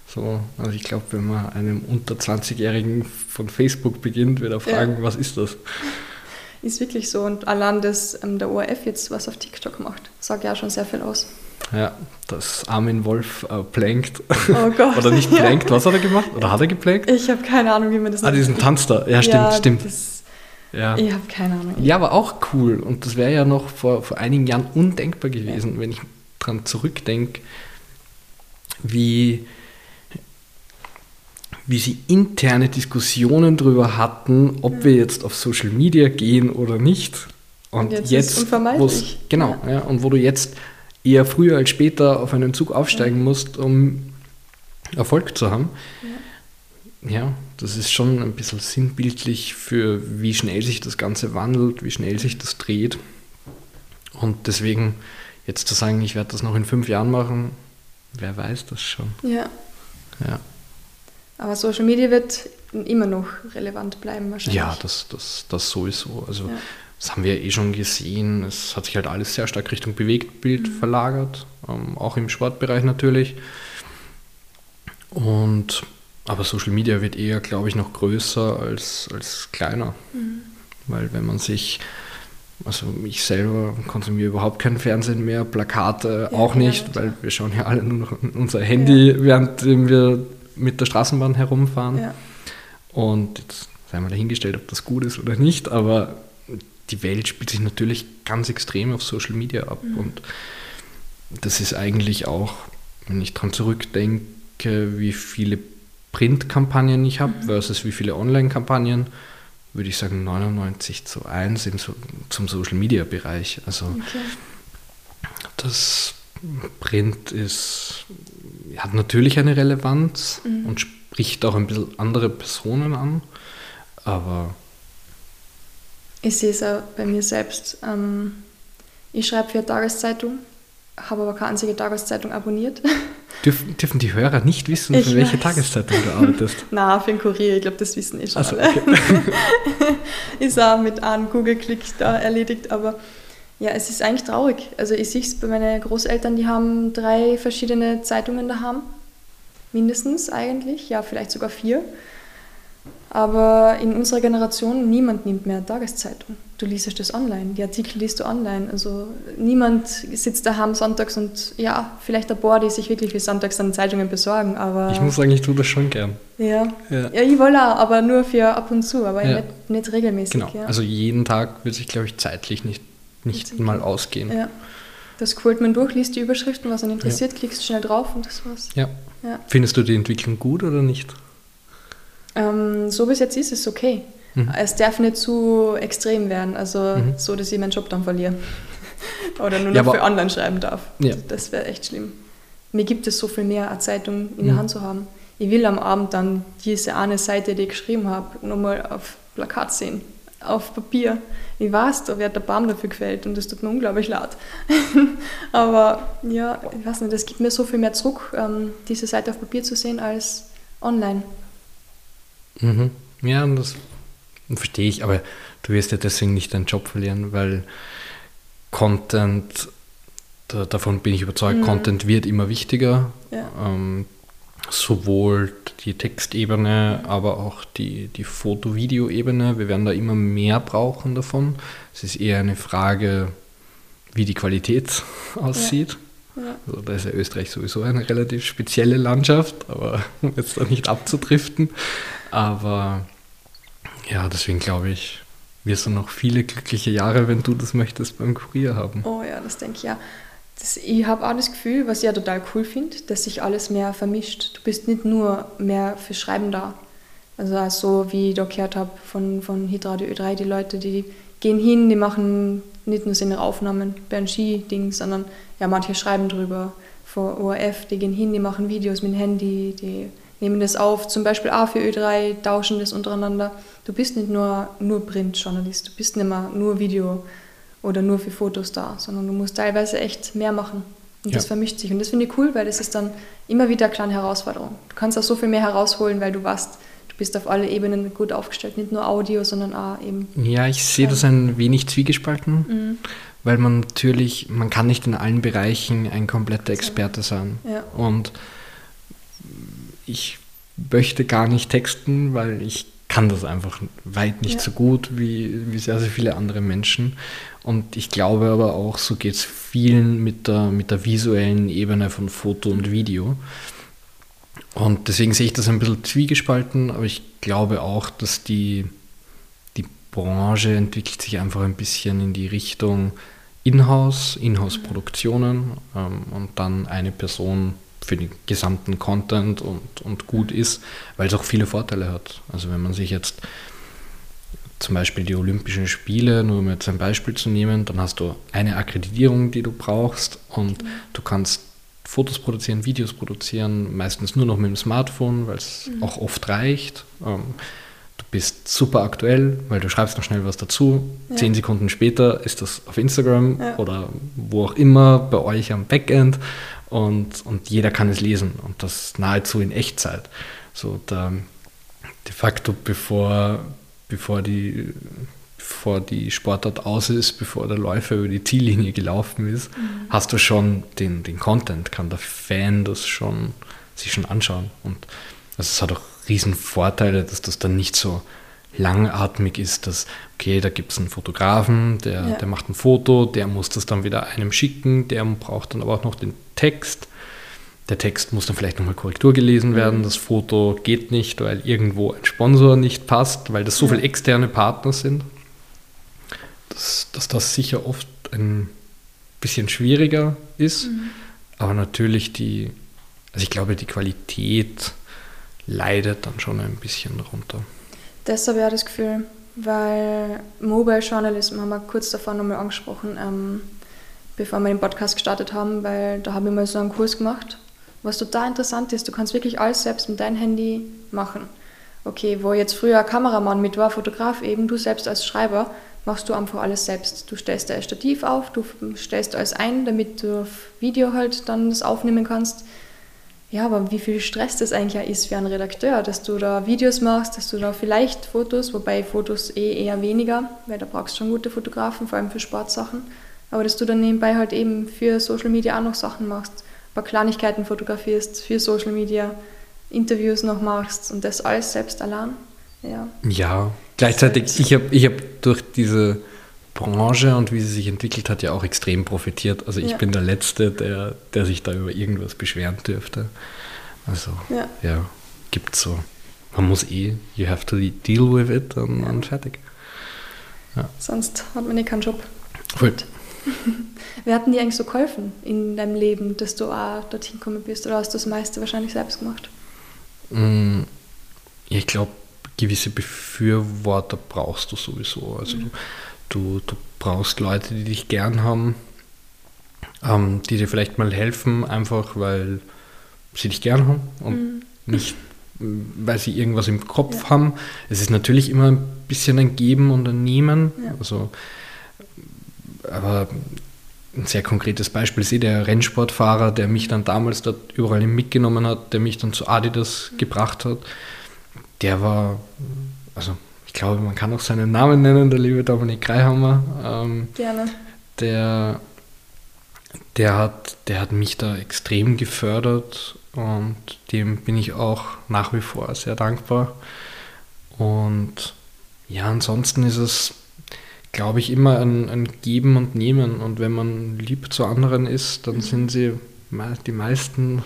So, also ich glaube, wenn man einem unter 20-Jährigen von Facebook beginnt, wird er fragen, ja. was ist das? Ist wirklich so. Und allein das ähm, der ORF jetzt was auf TikTok macht, sagt ja schon sehr viel aus. Ja, dass Armin Wolf äh, plankt. Oh Gott. Oder nicht plankt, ja. was hat er gemacht? Oder hat er geplankt? Ich habe keine Ahnung, wie man das Ah, diesen Tanz da. Ja, stimmt, ja, stimmt. Das, ja. Ich habe keine Ahnung. Ja, aber auch cool. Und das wäre ja noch vor, vor einigen Jahren undenkbar gewesen, ja. wenn ich dran zurückdenke, wie, wie sie interne Diskussionen darüber hatten, ob wir jetzt auf Social Media gehen oder nicht. Und, jetzt, jetzt ist unvermeidlich. Genau, ja. und wo du jetzt eher früher als später auf einen Zug aufsteigen musst, um Erfolg zu haben. Ja. Das ist schon ein bisschen sinnbildlich für, wie schnell sich das Ganze wandelt, wie schnell sich das dreht. Und deswegen jetzt zu sagen, ich werde das noch in fünf Jahren machen, wer weiß das schon. Ja. Ja. Aber Social Media wird immer noch relevant bleiben wahrscheinlich. Ja, das, das, das sowieso. Also ja. Das haben wir eh schon gesehen. Es hat sich halt alles sehr stark Richtung Bewegtbild mhm. verlagert, ähm, auch im Sportbereich natürlich. Und aber Social Media wird eher, glaube ich, noch größer als, als kleiner. Mhm. Weil wenn man sich, also ich selber konsumiere überhaupt kein Fernsehen mehr, Plakate ja, auch nicht, ja, weil wir schauen ja alle nur noch unser Handy, ja. während wir mit der Straßenbahn herumfahren. Und jetzt sei mal dahingestellt, ob das gut ist oder nicht, aber die Welt spielt sich natürlich ganz extrem auf Social Media ab. Mhm. Und das ist eigentlich auch, wenn ich daran zurückdenke, wie viele Printkampagnen ich habe mhm. versus wie viele Online-Kampagnen, würde ich sagen 99 zu 1 im zum Social Media Bereich. Also okay. das Print ist, hat natürlich eine Relevanz mhm. und spricht auch ein bisschen andere Personen an, aber ich sehe es auch bei mir selbst. Ähm, ich schreibe für eine Tageszeitung, habe aber keine einzige Tageszeitung abonniert. Dürfen, dürfen die Hörer nicht wissen, ich für welche weiß. Tageszeitung du arbeitest? Na, für den Kurier, ich glaube, das wissen eh schon also, alle. Okay. ist auch mit einem Google-Klick da erledigt, aber ja, es ist eigentlich traurig. Also ich sehe es bei meinen Großeltern, die haben drei verschiedene Zeitungen daheim. Mindestens eigentlich, ja, vielleicht sogar vier. Aber in unserer Generation, niemand nimmt mehr Tageszeitung. Du liest das online, die Artikel liest du online. Also niemand sitzt daheim sonntags und ja, vielleicht ein paar, die sich wirklich für sonntags dann Zeitungen besorgen, aber... Ich muss sagen, ich tue das schon gern. Ja, ja. ja ich will auch, aber nur für ab und zu, aber ja. nicht, nicht, regelmäßig. Genau, ja. also jeden Tag wird sich, glaube ich, zeitlich nicht, nicht mal ausgehen. Ja. Das scrollt man durch, liest die Überschriften, was einen interessiert, klickst schnell drauf und das war's. Ja. Findest du die Entwicklung gut oder nicht? Ähm, so bis jetzt ist es okay. Mhm. Es darf nicht zu extrem werden, also mhm. so, dass ich meinen Job dann verliere. Oder nur noch ja, für online schreiben darf. Ja. Das wäre echt schlimm. Mir gibt es so viel mehr, eine Zeitung in mhm. der Hand zu haben. Ich will am Abend dann diese eine Seite, die ich geschrieben habe, nochmal auf Plakat sehen, auf Papier. Ich weiß, da wird der Baum dafür gefällt und das tut mir unglaublich laut. Aber ja, ich weiß nicht, es gibt mir so viel mehr zurück, ähm, diese Seite auf Papier zu sehen als online. Mhm. Ja, und das verstehe ich, aber du wirst ja deswegen nicht deinen Job verlieren, weil Content, da, davon bin ich überzeugt, mhm. Content wird immer wichtiger. Ja. Ähm, sowohl die Textebene, aber auch die, die Foto-Video-Ebene. Wir werden da immer mehr brauchen davon. Es ist eher eine Frage, wie die Qualität aussieht. Ja. Ja. Also da ist ja Österreich sowieso eine relativ spezielle Landschaft, aber um jetzt da nicht abzudriften. Aber ja, deswegen glaube ich, wirst du noch viele glückliche Jahre, wenn du das möchtest, beim Kurier haben. Oh ja, das denke ich ja. Das, ich habe auch das Gefühl, was ich ja total cool finde, dass sich alles mehr vermischt. Du bist nicht nur mehr für Schreiben da. Also auch so wie ich da gehört habe von, von Hitradio Ö3, die Leute, die gehen hin, die machen nicht nur seine Aufnahmen bei einem Ski-Ding, sondern ja, manche schreiben drüber. Vor ORF, die gehen hin, die machen Videos mit dem Handy, die nehmen das auf, zum Beispiel auch für Ö3, tauschen das untereinander. Du bist nicht nur, nur Printjournalist, du bist nicht mehr nur Video oder nur für Fotos da, sondern du musst teilweise echt mehr machen. Und ja. das vermischt sich. Und das finde ich cool, weil das ist dann immer wieder eine kleine Herausforderung. Du kannst auch so viel mehr herausholen, weil du weißt, du bist auf alle Ebenen gut aufgestellt. Nicht nur Audio, sondern auch eben. Ja, ich sehe das ein wenig zwiegespalten, mhm. weil man natürlich, man kann nicht in allen Bereichen ein kompletter Experte sein. Ja. Und ich möchte gar nicht texten, weil ich kann das einfach weit nicht ja. so gut wie, wie sehr, sehr viele andere Menschen. Und ich glaube aber auch, so geht es vielen mit der, mit der visuellen Ebene von Foto und Video. Und deswegen sehe ich das ein bisschen zwiegespalten, aber ich glaube auch, dass die, die Branche entwickelt sich einfach ein bisschen in die Richtung Inhouse, Inhouse-Produktionen ähm, und dann eine Person für den gesamten Content und, und gut ist, weil es auch viele Vorteile hat. Also wenn man sich jetzt zum Beispiel die Olympischen Spiele, nur um jetzt ein Beispiel zu nehmen, dann hast du eine Akkreditierung, die du brauchst und mhm. du kannst Fotos produzieren, Videos produzieren, meistens nur noch mit dem Smartphone, weil es mhm. auch oft reicht. Ähm, du bist super aktuell, weil du schreibst noch schnell was dazu. Ja. Zehn Sekunden später ist das auf Instagram ja. oder wo auch immer bei euch am Backend und, und jeder kann es lesen und das nahezu in Echtzeit. So der, de facto, bevor, bevor, die, bevor die Sportart aus ist, bevor der Läufer über die Ziellinie gelaufen ist, mhm. hast du schon den, den Content, kann der Fan das schon sich schon anschauen. Und also es hat auch riesen Vorteile, dass das dann nicht so langatmig ist, dass, okay, da gibt es einen Fotografen, der, ja. der macht ein Foto, der muss das dann wieder einem schicken, der braucht dann aber auch noch den Text. Der Text muss dann vielleicht nochmal Korrektur gelesen werden. Mhm. Das Foto geht nicht, weil irgendwo ein Sponsor nicht passt, weil das so ja. viele externe Partner sind, dass, dass das sicher oft ein bisschen schwieriger ist. Mhm. Aber natürlich die, also ich glaube, die Qualität leidet dann schon ein bisschen darunter. Ich auch das Gefühl, weil Mobile Journalism haben wir kurz davor nochmal angesprochen, ähm, bevor wir den Podcast gestartet haben, weil da habe ich mal so einen Kurs gemacht, was total interessant ist. Du kannst wirklich alles selbst mit deinem Handy machen. Okay, wo jetzt früher Kameramann mit war, Fotograf eben, du selbst als Schreiber, machst du einfach alles selbst. Du stellst ein Stativ auf, du stellst alles ein, damit du auf Video halt dann das aufnehmen kannst. Ja, aber wie viel Stress das eigentlich ist für einen Redakteur, dass du da Videos machst, dass du da vielleicht Fotos, wobei Fotos eh eher weniger, weil da brauchst du schon gute Fotografen, vor allem für Sportsachen. Aber dass du dann nebenbei halt eben für Social Media auch noch Sachen machst, ein paar Kleinigkeiten fotografierst für Social Media, Interviews noch machst und das alles selbst allein. Ja, ja gleichzeitig, ich habe ich hab durch diese Branche und wie sie sich entwickelt hat, ja auch extrem profitiert. Also ich ja. bin der Letzte, der, der sich da über irgendwas beschweren dürfte. Also ja, ja gibt so. Man muss eh, you have to deal with it und, ja. und fertig. Ja. Sonst hat man eh keinen Job. Voll. Wer hat denn dir eigentlich so geholfen in deinem Leben, dass du auch dorthin gekommen bist? Oder hast du das meiste wahrscheinlich selbst gemacht? Mm, ich glaube, gewisse Befürworter brauchst du sowieso. Also mhm. Du, du brauchst Leute, die dich gern haben, ähm, die dir vielleicht mal helfen, einfach weil sie dich gern haben und mhm. nicht, weil sie irgendwas im Kopf ja. haben. Es ist natürlich immer ein bisschen ein Geben und ein Nehmen. Ja. Also, aber ein sehr konkretes Beispiel ist eh der Rennsportfahrer, der mich dann damals dort überall mitgenommen hat, der mich dann zu Adidas mhm. gebracht hat. Der war, also ich glaube, man kann auch seinen Namen nennen, der liebe Dominik Greihammer. Ähm, Gerne. Der, der, hat, der hat mich da extrem gefördert und dem bin ich auch nach wie vor sehr dankbar. Und ja, ansonsten ist es, glaube ich, immer ein, ein Geben und Nehmen. Und wenn man lieb zu anderen ist, dann mhm. sind sie die meisten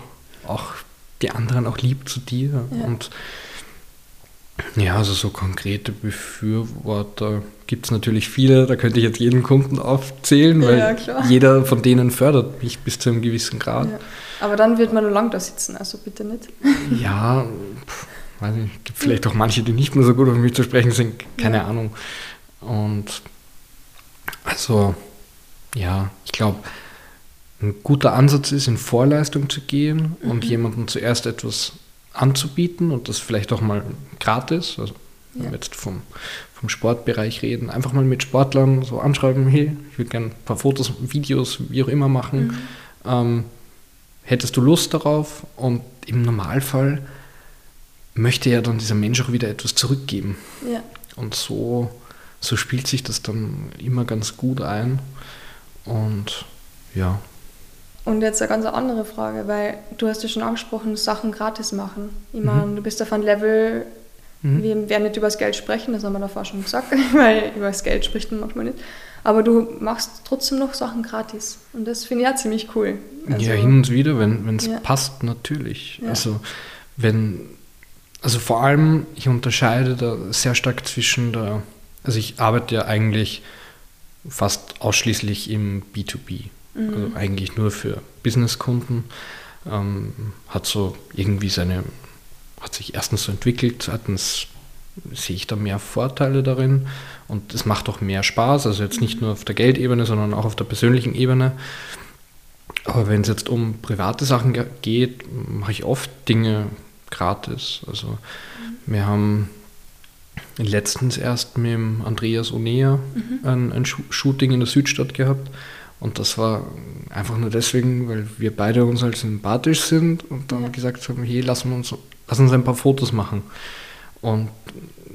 auch die anderen auch lieb zu dir. Ja. Und ja, also so konkrete Befürworter gibt es natürlich viele. Da könnte ich jetzt jeden Kunden aufzählen, weil ja, jeder von denen fördert mich bis zu einem gewissen Grad. Ja. Aber dann wird man nur lang da sitzen, also bitte nicht. Ja, weiß nicht, gibt vielleicht auch manche, die nicht mehr so gut auf mich zu sprechen sind, keine ja. Ahnung. Und also, ja, ich glaube, ein guter Ansatz ist, in Vorleistung zu gehen mhm. und jemandem zuerst etwas anzubieten und das vielleicht auch mal gratis, also wenn wir jetzt vom, vom Sportbereich reden, einfach mal mit Sportlern so anschreiben, hey, ich würde gerne ein paar Fotos, Videos, wie auch immer machen. Mhm. Ähm, hättest du Lust darauf? Und im Normalfall möchte ja dann dieser Mensch auch wieder etwas zurückgeben. Ja. Und so, so spielt sich das dann immer ganz gut ein. Und ja. Und jetzt eine ganz andere Frage, weil du hast ja schon angesprochen, Sachen gratis machen. Ich mhm. meine, du bist auf einem Level, mhm. wir werden nicht über das Geld sprechen, das haben wir davor schon gesagt, weil über das Geld spricht man manchmal nicht. Aber du machst trotzdem noch Sachen gratis. Und das finde ich ja ziemlich cool. Also, ja, hin und wieder, wenn es ja. passt, natürlich. Ja. Also wenn, also vor allem, ich unterscheide da sehr stark zwischen der, also ich arbeite ja eigentlich fast ausschließlich im B2B. Mhm. Also eigentlich nur für Businesskunden. Ähm, hat so irgendwie seine, hat sich erstens so entwickelt, zweitens sehe ich da mehr Vorteile darin und es macht auch mehr Spaß, also jetzt nicht nur auf der Geldebene, sondern auch auf der persönlichen Ebene. Aber wenn es jetzt um private Sachen geht, mache ich oft Dinge gratis. Also wir haben letztens erst mit dem Andreas Onea mhm. ein, ein Shooting in der Südstadt gehabt. Und das war einfach nur deswegen, weil wir beide uns halt sympathisch sind und dann ja. gesagt haben, hey, lass uns, lass uns ein paar Fotos machen. Und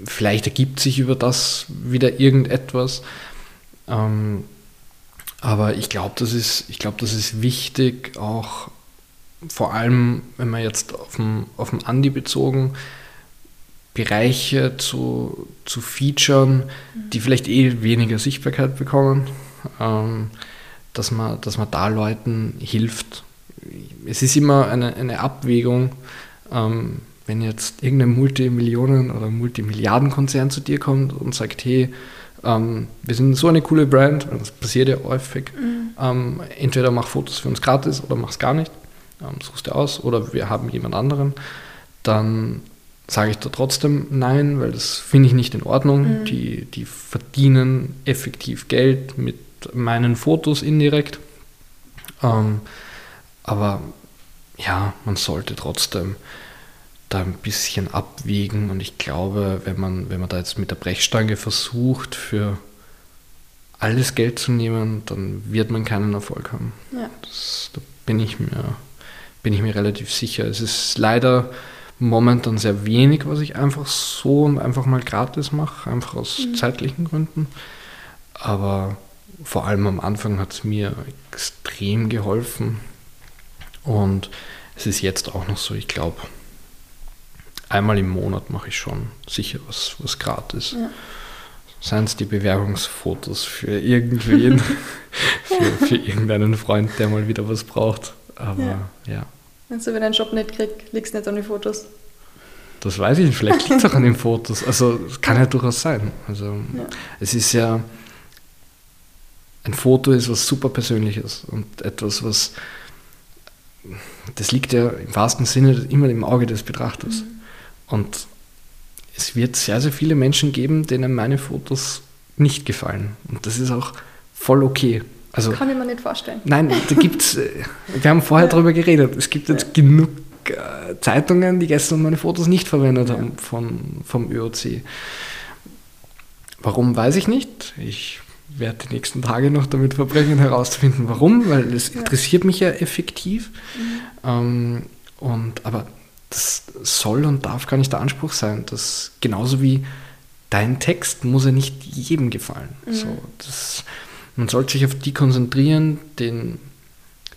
vielleicht ergibt sich über das wieder irgendetwas. Ähm, aber ich glaube, das, ist, glaub, das ist wichtig, auch vor allem, wenn man jetzt auf den, auf den Andi bezogen, Bereiche zu, zu featuren, die vielleicht eh weniger Sichtbarkeit bekommen, ähm, dass, man, dass man da Leuten hilft. Es ist immer eine, eine Abwägung, ähm, wenn jetzt irgendein Multimillionen- oder Multimilliardenkonzern zu dir kommt und sagt, hey, ähm, wir sind so eine coole Brand, das passiert ja häufig, mhm. ähm, entweder mach Fotos für uns gratis oder mach es gar nicht, ähm, suchst du aus, oder wir haben jemand anderen, dann sage ich da trotzdem nein, weil das finde ich nicht in Ordnung. Mhm. Die, die verdienen effektiv Geld mit meinen Fotos indirekt. Ähm, aber ja, man sollte trotzdem da ein bisschen abwiegen. Und ich glaube, wenn man, wenn man da jetzt mit der Brechstange versucht, für alles Geld zu nehmen, dann wird man keinen Erfolg haben. Ja. Das, da bin ich, mir, bin ich mir relativ sicher. Es ist leider momentan sehr wenig, was ich einfach so und einfach mal gratis mache, einfach aus mhm. zeitlichen Gründen. Aber vor allem am Anfang hat es mir extrem geholfen. Und es ist jetzt auch noch so, ich glaube, einmal im Monat mache ich schon sicher was, was gratis. Ja. Seien es die Bewerbungsfotos für irgendwen, für, für irgendeinen Freund, der mal wieder was braucht. Aber ja. ja. Wenn ein Job nicht kriegt, liegt es nicht an den Fotos. Das weiß ich nicht, vielleicht liegt es auch an den Fotos. Also es kann ja durchaus sein. Also ja. es ist ja, ein Foto ist was super Persönliches und etwas, was, das liegt ja im wahrsten Sinne immer im Auge des Betrachters. Mhm. Und es wird sehr, sehr viele Menschen geben, denen meine Fotos nicht gefallen. Und das ist auch voll okay. Also, Kann ich mir nicht vorstellen. Nein, da gibt's, äh, wir haben vorher ja. darüber geredet, es gibt jetzt ja. genug äh, Zeitungen, die gestern meine Fotos nicht verwendet ja. haben von, vom ÖOC. Warum, weiß ich nicht. Ich werde die nächsten Tage noch damit verbringen, herauszufinden, warum, weil es interessiert mich ja effektiv. Mhm. Ähm, und, aber das soll und darf gar nicht der Anspruch sein. dass genauso wie dein Text muss ja nicht jedem gefallen. Mhm. So, das, man sollte sich auf die konzentrieren, den,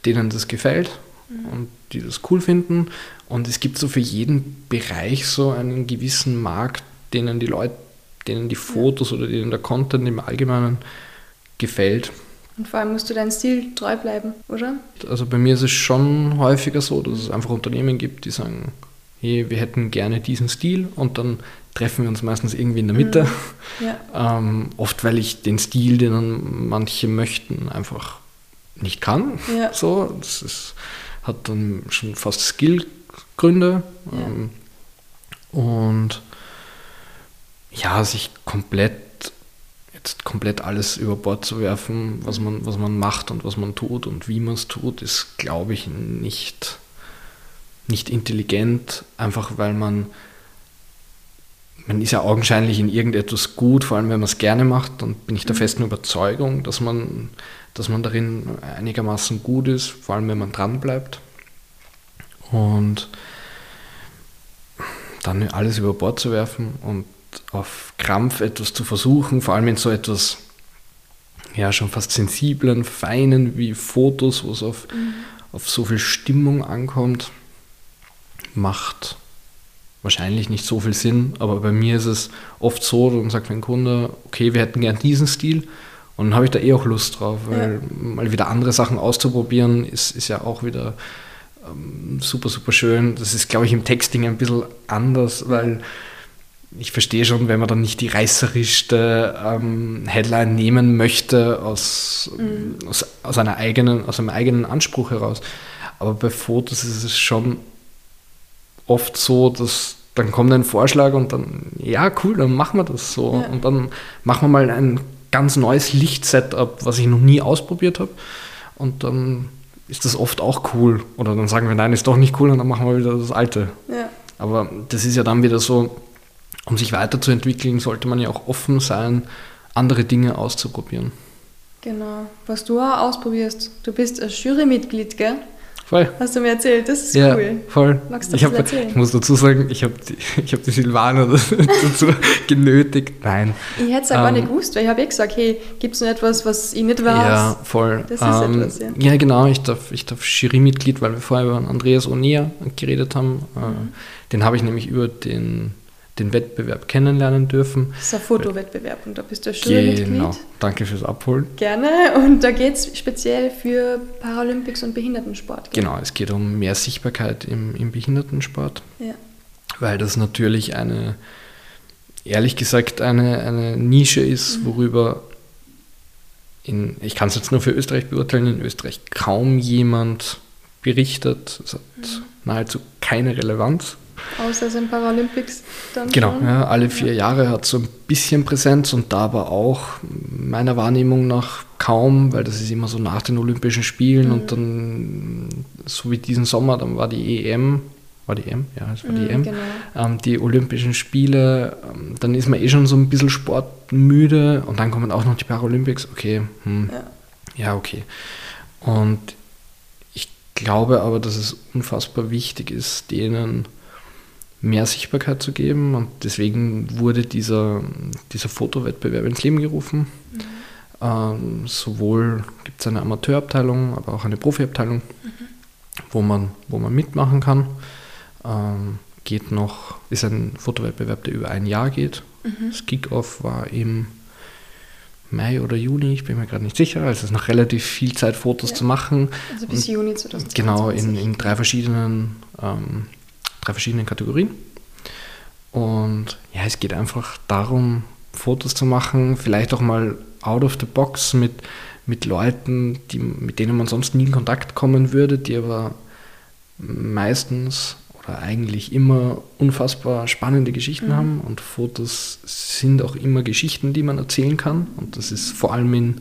denen das gefällt mhm. und die das cool finden. Und es gibt so für jeden Bereich so einen gewissen Markt, denen die Leute, denen die Fotos oder denen der Content im Allgemeinen gefällt. Und vor allem musst du deinem Stil treu bleiben, oder? Also bei mir ist es schon häufiger so, dass es einfach Unternehmen gibt, die sagen, hey, wir hätten gerne diesen Stil und dann treffen wir uns meistens irgendwie in der Mitte. Mhm. Ja. Ähm, oft, weil ich den Stil, den manche möchten, einfach nicht kann. Ja. So, das ist, hat dann schon fast Skillgründe. Ja. Ähm, und ja, sich komplett jetzt komplett alles über Bord zu werfen, was man, was man macht und was man tut und wie man es tut, ist, glaube ich, nicht, nicht intelligent, einfach weil man man ist ja augenscheinlich in irgendetwas gut, vor allem wenn man es gerne macht, dann bin ich der mhm. festen Überzeugung, dass man, dass man darin einigermaßen gut ist, vor allem wenn man dran bleibt. Und dann alles über Bord zu werfen und auf Krampf etwas zu versuchen, vor allem in so etwas ja schon fast sensiblen, feinen wie Fotos, wo es auf, mhm. auf so viel Stimmung ankommt, macht wahrscheinlich nicht so viel Sinn, aber bei mir ist es oft so, dann sagt mein Kunde, okay, wir hätten gern diesen Stil und dann habe ich da eh auch Lust drauf, weil ja. mal wieder andere Sachen auszuprobieren ist, ist ja auch wieder ähm, super, super schön. Das ist, glaube ich, im Texting ein bisschen anders, weil ich verstehe schon, wenn man dann nicht die reißerischste ähm, Headline nehmen möchte aus, mhm. aus, aus, einer eigenen, aus einem eigenen Anspruch heraus. Aber bei Fotos ist es schon oft so, dass dann kommt ein Vorschlag und dann, ja, cool, dann machen wir das so. Ja. Und dann machen wir mal ein ganz neues Lichtsetup, was ich noch nie ausprobiert habe. Und dann ist das oft auch cool. Oder dann sagen wir, nein, ist doch nicht cool und dann machen wir wieder das Alte. Ja. Aber das ist ja dann wieder so, um sich weiterzuentwickeln, sollte man ja auch offen sein, andere Dinge auszuprobieren. Genau. Was du auch ausprobierst, du bist ein Jurymitglied, gell? Voll. Hast du mir erzählt, das ist ja, cool. voll. Magst du ich, hab, erzählen? ich muss dazu sagen, ich habe die, hab die Silvana dazu genötigt. Nein. Ich hätte es aber ähm, nicht gewusst, weil ich habe eh gesagt, hey, gibt es noch etwas, was ich nicht weiß? Ja, voll. Das ist ähm, etwas, ja. Ja, genau, ich darf, ich darf Jury-Mitglied, weil wir vorher über Andreas O'Neill geredet haben. Äh, mhm. Den habe ich nämlich über den den Wettbewerb kennenlernen dürfen. Das ist ein Fotowettbewerb und da bist du Schulmitglied. Genau, danke fürs Abholen. Gerne und da geht es speziell für Paralympics und Behindertensport. Gell? Genau, es geht um mehr Sichtbarkeit im, im Behindertensport, ja. weil das natürlich eine, ehrlich gesagt, eine, eine Nische ist, mhm. worüber in, ich kann es jetzt nur für Österreich beurteilen, in Österreich kaum jemand berichtet. Es hat mhm. nahezu keine Relevanz. Außer es sind Paralympics dann Genau, ja, alle vier Jahre hat so ein bisschen Präsenz und da aber auch meiner Wahrnehmung nach kaum, weil das ist immer so nach den Olympischen Spielen mhm. und dann, so wie diesen Sommer, dann war die EM, war die EM? Ja, es war die mhm, EM. Genau. Ähm, die Olympischen Spiele, ähm, dann ist man eh schon so ein bisschen sportmüde und dann kommen auch noch die Paralympics. Okay, hm, ja. ja, okay. Und ich glaube aber, dass es unfassbar wichtig ist, denen mehr Sichtbarkeit zu geben. Und deswegen wurde dieser, dieser Fotowettbewerb ins Leben gerufen. Mhm. Ähm, sowohl gibt es eine Amateurabteilung, aber auch eine Profiabteilung, mhm. wo, man, wo man mitmachen kann. Ähm, geht noch, ist ein Fotowettbewerb, der über ein Jahr geht. Mhm. Das Kickoff war im Mai oder Juni, ich bin mir gerade nicht sicher. Also es ist noch relativ viel Zeit, Fotos ja. zu machen. Also bis Und Juni 2020. Genau, in, in drei verschiedenen ähm, drei verschiedenen Kategorien. Und ja, es geht einfach darum, Fotos zu machen, vielleicht auch mal out of the box mit, mit Leuten, die, mit denen man sonst nie in Kontakt kommen würde, die aber meistens oder eigentlich immer unfassbar spannende Geschichten mhm. haben. Und Fotos sind auch immer Geschichten, die man erzählen kann. Und das ist vor allem in,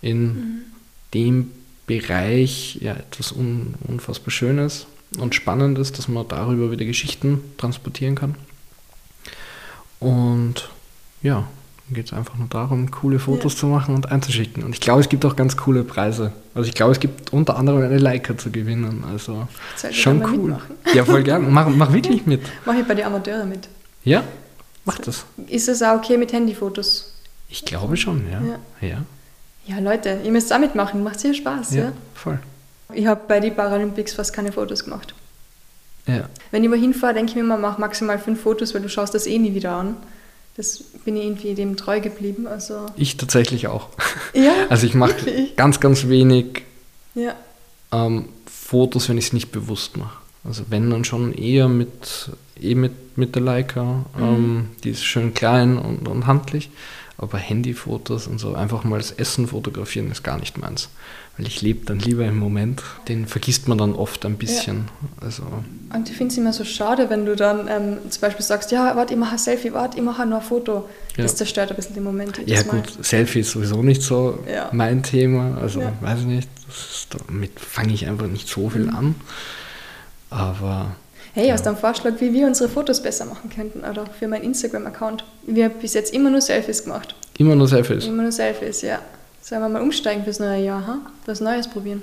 in mhm. dem Bereich ja etwas un, unfassbar Schönes und spannend ist, dass man darüber wieder Geschichten transportieren kann. Und ja, dann geht es einfach nur darum, coole Fotos ja. zu machen und einzuschicken. Und ich glaube, es gibt auch ganz coole Preise. Also ich glaube, es gibt unter anderem eine Leica zu gewinnen. Also schon cool. Mitmachen. Ja, voll gern. Mach, mach wirklich mit. Mach ich bei den Amateuren mit. Ja? Mach das. Ist es auch okay mit Handyfotos? Ich glaube schon, ja. Ja, ja. ja Leute, ihr müsst auch mitmachen. Macht sicher Spaß, ja? ja? voll. Ich habe bei den Paralympics fast keine Fotos gemacht. Ja. Wenn ich mal hinfahre, denke ich mir immer, mach maximal fünf Fotos, weil du schaust das eh nie wieder an. Das bin ich irgendwie dem treu geblieben. Also ich tatsächlich auch. Ja, also ich mache ganz, ganz wenig ja. ähm, Fotos, wenn ich es nicht bewusst mache. Also wenn dann schon eher mit, eh mit, mit der Leica. Mhm. Ähm, die ist schön klein und, und handlich. Aber Handyfotos und so, einfach mal das Essen fotografieren ist gar nicht meins. Weil ich lebe dann lieber im Moment. Den vergisst man dann oft ein bisschen. Ja. Also. Und ich finde es immer so schade, wenn du dann ähm, zum Beispiel sagst, ja, warte, ich mache ein Selfie, warte, ich mache nur ein Foto. Ja. Das zerstört ein bisschen den Moment. Ja gut, Selfie ist sowieso nicht so ja. mein Thema. Also weiß ich nicht, ist, damit fange ich einfach nicht so viel mhm. an. Aber hey, hast du einen Vorschlag, wie wir unsere Fotos besser machen könnten oder für meinen Instagram-Account? Wir haben bis jetzt immer nur Selfies gemacht. Immer nur Selfies? Immer nur Selfies, ja. Sollen wir mal umsteigen fürs neue Jahr, ha? was Neues probieren?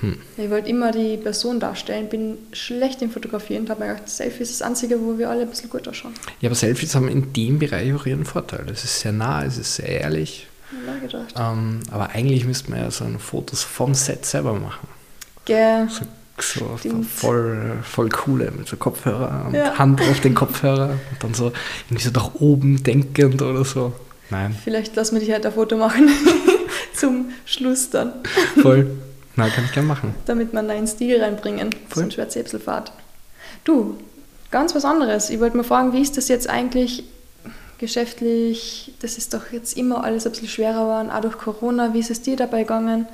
Hm. Ich wollte immer die Person darstellen, bin schlecht im Fotografieren, habe mir gedacht, Selfies ist das Einzige, wo wir alle ein bisschen gut ausschauen. Ja, aber Selfies haben in dem Bereich auch ihren Vorteil. Es ist sehr nah, es ist sehr ehrlich. Ja, ähm, aber eigentlich müsste man ja so Fotos vom Set selber machen. Gell. So so voll, voll coole mit so Kopfhörer und ja. Hand auf den Kopfhörer und dann so irgendwie so nach oben denkend oder so. Nein. Vielleicht lassen wir dich halt ein Foto machen zum Schluss dann. Voll. Na, kann ich gerne machen. Damit wir einen neuen Stil reinbringen. Voll. So ein. Du, ganz was anderes. Ich wollte mal fragen, wie ist das jetzt eigentlich geschäftlich? Das ist doch jetzt immer alles ein bisschen schwerer geworden, auch durch Corona. Wie ist es dir dabei gegangen?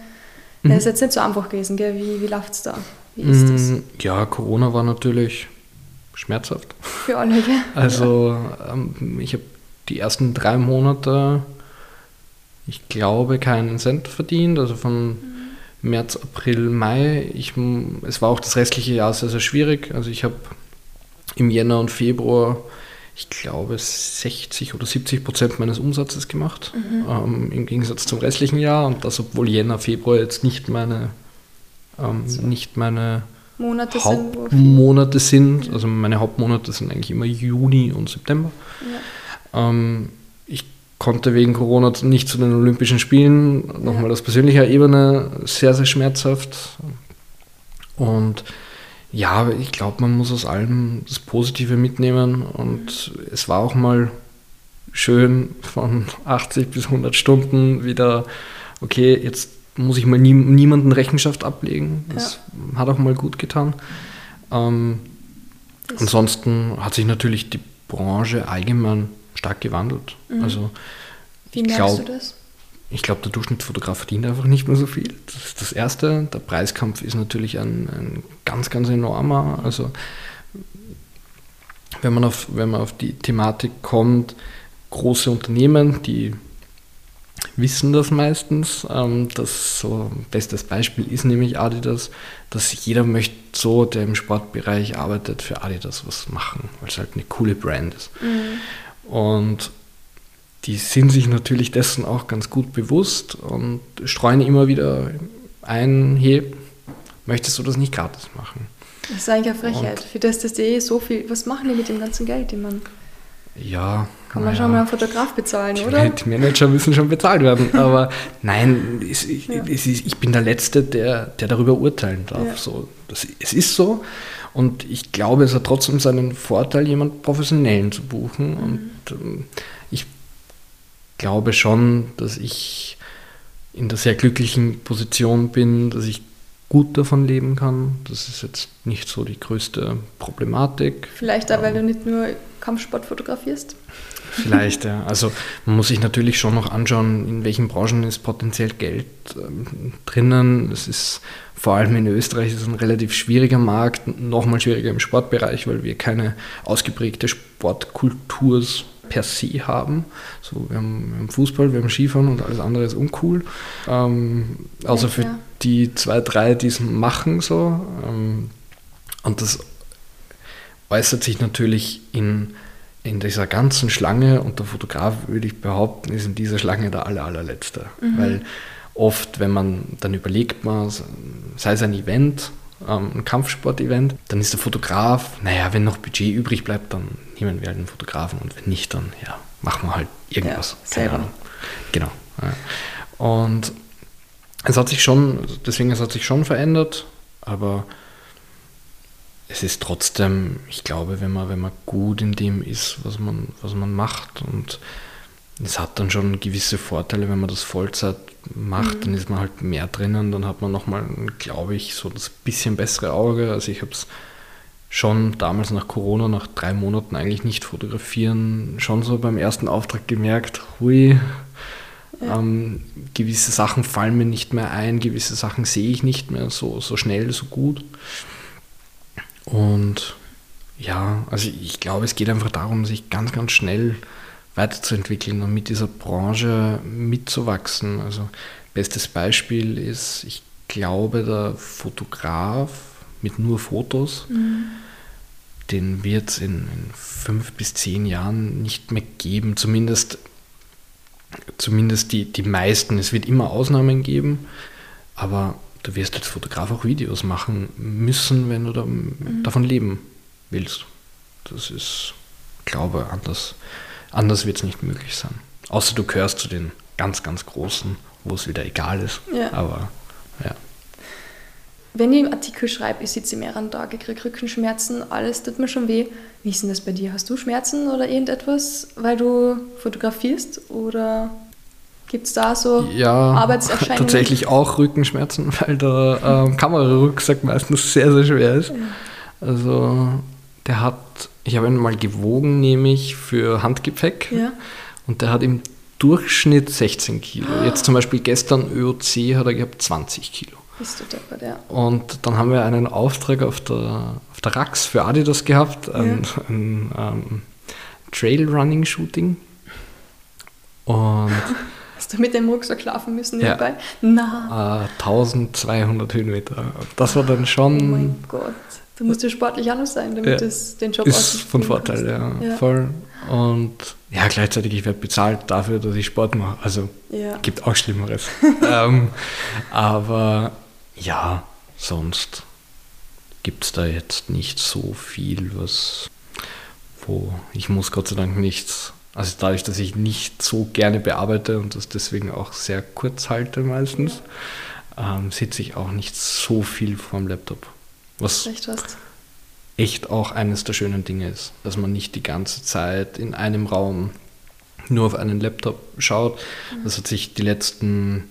Mhm. Das ist jetzt nicht so einfach gewesen, gell? Wie, wie läuft es da? Wie ist das? Mm, ja, Corona war natürlich schmerzhaft. Für alle, gell? Also ähm, ich habe die ersten drei Monate, ich glaube, keinen Cent verdient. Also von mhm. März, April, Mai. Ich, es war auch das restliche Jahr sehr, sehr schwierig. Also ich habe im Jänner und Februar, ich glaube, 60 oder 70 Prozent meines Umsatzes gemacht. Mhm. Ähm, Im Gegensatz zum restlichen Jahr. Und das, obwohl Jänner, Februar jetzt nicht meine ähm, so. nicht meine Monate Hauptmonate sind. sind. Also meine Hauptmonate sind eigentlich immer Juni und September. Ja. Ähm, konnte wegen Corona nicht zu den Olympischen Spielen, nochmal ja. aus persönlicher Ebene sehr, sehr schmerzhaft. Und ja, ich glaube, man muss aus allem das Positive mitnehmen. Und mhm. es war auch mal schön von 80 bis 100 Stunden wieder, okay, jetzt muss ich mal nie, niemanden Rechenschaft ablegen. Das ja. hat auch mal gut getan. Ähm, ansonsten hat sich natürlich die Branche allgemein stark gewandelt. Mhm. Also, Wie merkst glaub, du das? Ich glaube, der Durchschnittsfotograf verdient einfach nicht mehr so viel. Das ist das Erste. Der Preiskampf ist natürlich ein, ein ganz, ganz enormer. Also wenn man, auf, wenn man auf die Thematik kommt, große Unternehmen, die wissen das meistens. Ähm, das so bestes Beispiel ist nämlich Adidas, dass jeder möchte so, der im Sportbereich arbeitet, für Adidas was machen, weil es halt eine coole Brand ist. Mhm. Und die sind sich natürlich dessen auch ganz gut bewusst und streuen immer wieder ein, hey, möchtest du das nicht gratis machen? Das ist eigentlich eine Frechheit. Und für das, dass die eh so viel, was machen die mit dem ganzen Geld, die man ja. Kann man ja. schon mal einen Fotograf bezahlen, die oder? Die Manager müssen schon bezahlt werden. Aber nein, es, ich, ja. es ist, ich bin der Letzte, der, der darüber urteilen darf. Ja. So, das, es ist so. Und ich glaube, es hat trotzdem seinen Vorteil, jemanden Professionellen zu buchen. Mhm. Und ähm, ich glaube schon, dass ich in der sehr glücklichen Position bin, dass ich gut davon leben kann. Das ist jetzt nicht so die größte Problematik. Vielleicht auch, weil du nicht nur Kampfsport fotografierst? Vielleicht, ja. Also man muss sich natürlich schon noch anschauen, in welchen Branchen ist potenziell Geld ähm, drinnen. Es ist vor allem in Österreich ist ein relativ schwieriger Markt, nochmal schwieriger im Sportbereich, weil wir keine ausgeprägte Sportkultur per se haben. So, wir, haben, wir haben Fußball, wir haben Skifahren und alles andere ist uncool. Ähm, außer ja, für die zwei, drei, die es machen so. Ähm, und das äußert sich natürlich in, in dieser ganzen Schlange und der Fotograf, würde ich behaupten, ist in dieser Schlange der aller, allerletzte. Mhm. Weil oft, wenn man dann überlegt, man, sei es ein Event, ähm, ein Kampfsport-Event. Dann ist der Fotograf, naja, wenn noch Budget übrig bleibt, dann nehmen wir halt einen Fotografen und wenn nicht, dann ja, machen wir halt irgendwas. Ja, Keine Ahnung. Genau. Ja. Und es hat sich schon, deswegen es hat sich schon verändert, aber es ist trotzdem, ich glaube, wenn man, wenn man gut in dem ist, was man, was man macht und es hat dann schon gewisse Vorteile, wenn man das Vollzeit macht, mhm. dann ist man halt mehr drinnen, dann hat man nochmal, glaube ich, so das bisschen bessere Auge. Also ich habe es schon damals nach Corona, nach drei Monaten eigentlich nicht fotografieren, schon so beim ersten Auftrag gemerkt, hui, ja. ähm, gewisse Sachen fallen mir nicht mehr ein, gewisse Sachen sehe ich nicht mehr so, so schnell, so gut. Und ja, also ich glaube, es geht einfach darum, sich ganz, ganz schnell weiterzuentwickeln und mit dieser Branche mitzuwachsen. Also bestes Beispiel ist, ich glaube, der Fotograf mit nur Fotos, mhm. den wird es in, in, fünf bis zehn Jahren nicht mehr geben. Zumindest, zumindest die, die meisten. Es wird immer Ausnahmen geben, aber du wirst als Fotograf auch Videos machen müssen, wenn du da, mhm. davon leben willst. Das ist, glaube ich, anders Anders wird es nicht möglich sein. Außer du gehörst zu den ganz, ganz Großen, wo es wieder egal ist. Ja. Aber ja. Wenn ich einen Artikel schreibe, ich sitze mehreren Tagen, kriege Rückenschmerzen, alles tut mir schon weh. Wie ist denn das bei dir? Hast du Schmerzen oder irgendetwas, weil du fotografierst? Oder gibt es da so ja, Arbeitserscheinungen? tatsächlich auch Rückenschmerzen, weil der ähm, Kamerarucksack meistens sehr, sehr schwer ist. Ja. Also der hat ich habe ihn mal gewogen, nämlich für Handgepäck. Ja. Und der hat im Durchschnitt 16 Kilo. Jetzt zum Beispiel gestern ÖOC hat er gehabt 20 Kilo. Bist du deppert, ja. Und dann haben wir einen Auftrag auf der, auf der Rax für Adidas gehabt, ein, ja. ein, ein um, Trail-Running-Shooting. Und Hast du mit dem Rucksack schlafen müssen nebenbei? Ja. Na. Uh, 1200 Höhenmeter. Das war dann schon. Oh mein Gott. Du musst ja sportlich anders sein, damit ja. es den Job Ist von Vorteil, ja, ja, Voll. Und ja, gleichzeitig, ich werde bezahlt dafür, dass ich Sport mache. Also ja. gibt auch Schlimmeres. ähm, aber ja, sonst gibt es da jetzt nicht so viel, was wo ich muss Gott sei Dank nichts. Also dadurch, dass ich nicht so gerne bearbeite und das deswegen auch sehr kurz halte meistens, ähm, sitze ich auch nicht so viel vorm Laptop. Was echt auch eines der schönen Dinge ist, dass man nicht die ganze Zeit in einem Raum nur auf einen Laptop schaut. Mhm. Das hat sich die letzten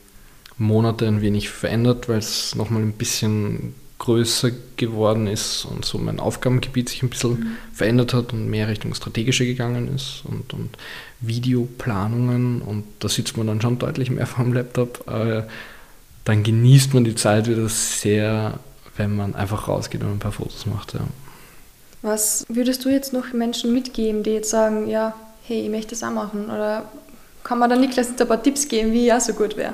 Monate ein wenig verändert, weil es nochmal ein bisschen größer geworden ist und so mein Aufgabengebiet sich ein bisschen mhm. verändert hat und mehr Richtung strategische gegangen ist und, und Videoplanungen und da sitzt man dann schon deutlich mehr vor dem Laptop. Äh, dann genießt man die Zeit wieder sehr wenn man einfach rausgeht und ein paar Fotos macht. Ja. Was würdest du jetzt noch Menschen mitgeben, die jetzt sagen, ja, hey, ich möchte das auch machen? Oder kann man da Niklas ein paar Tipps geben, wie ja so gut wäre?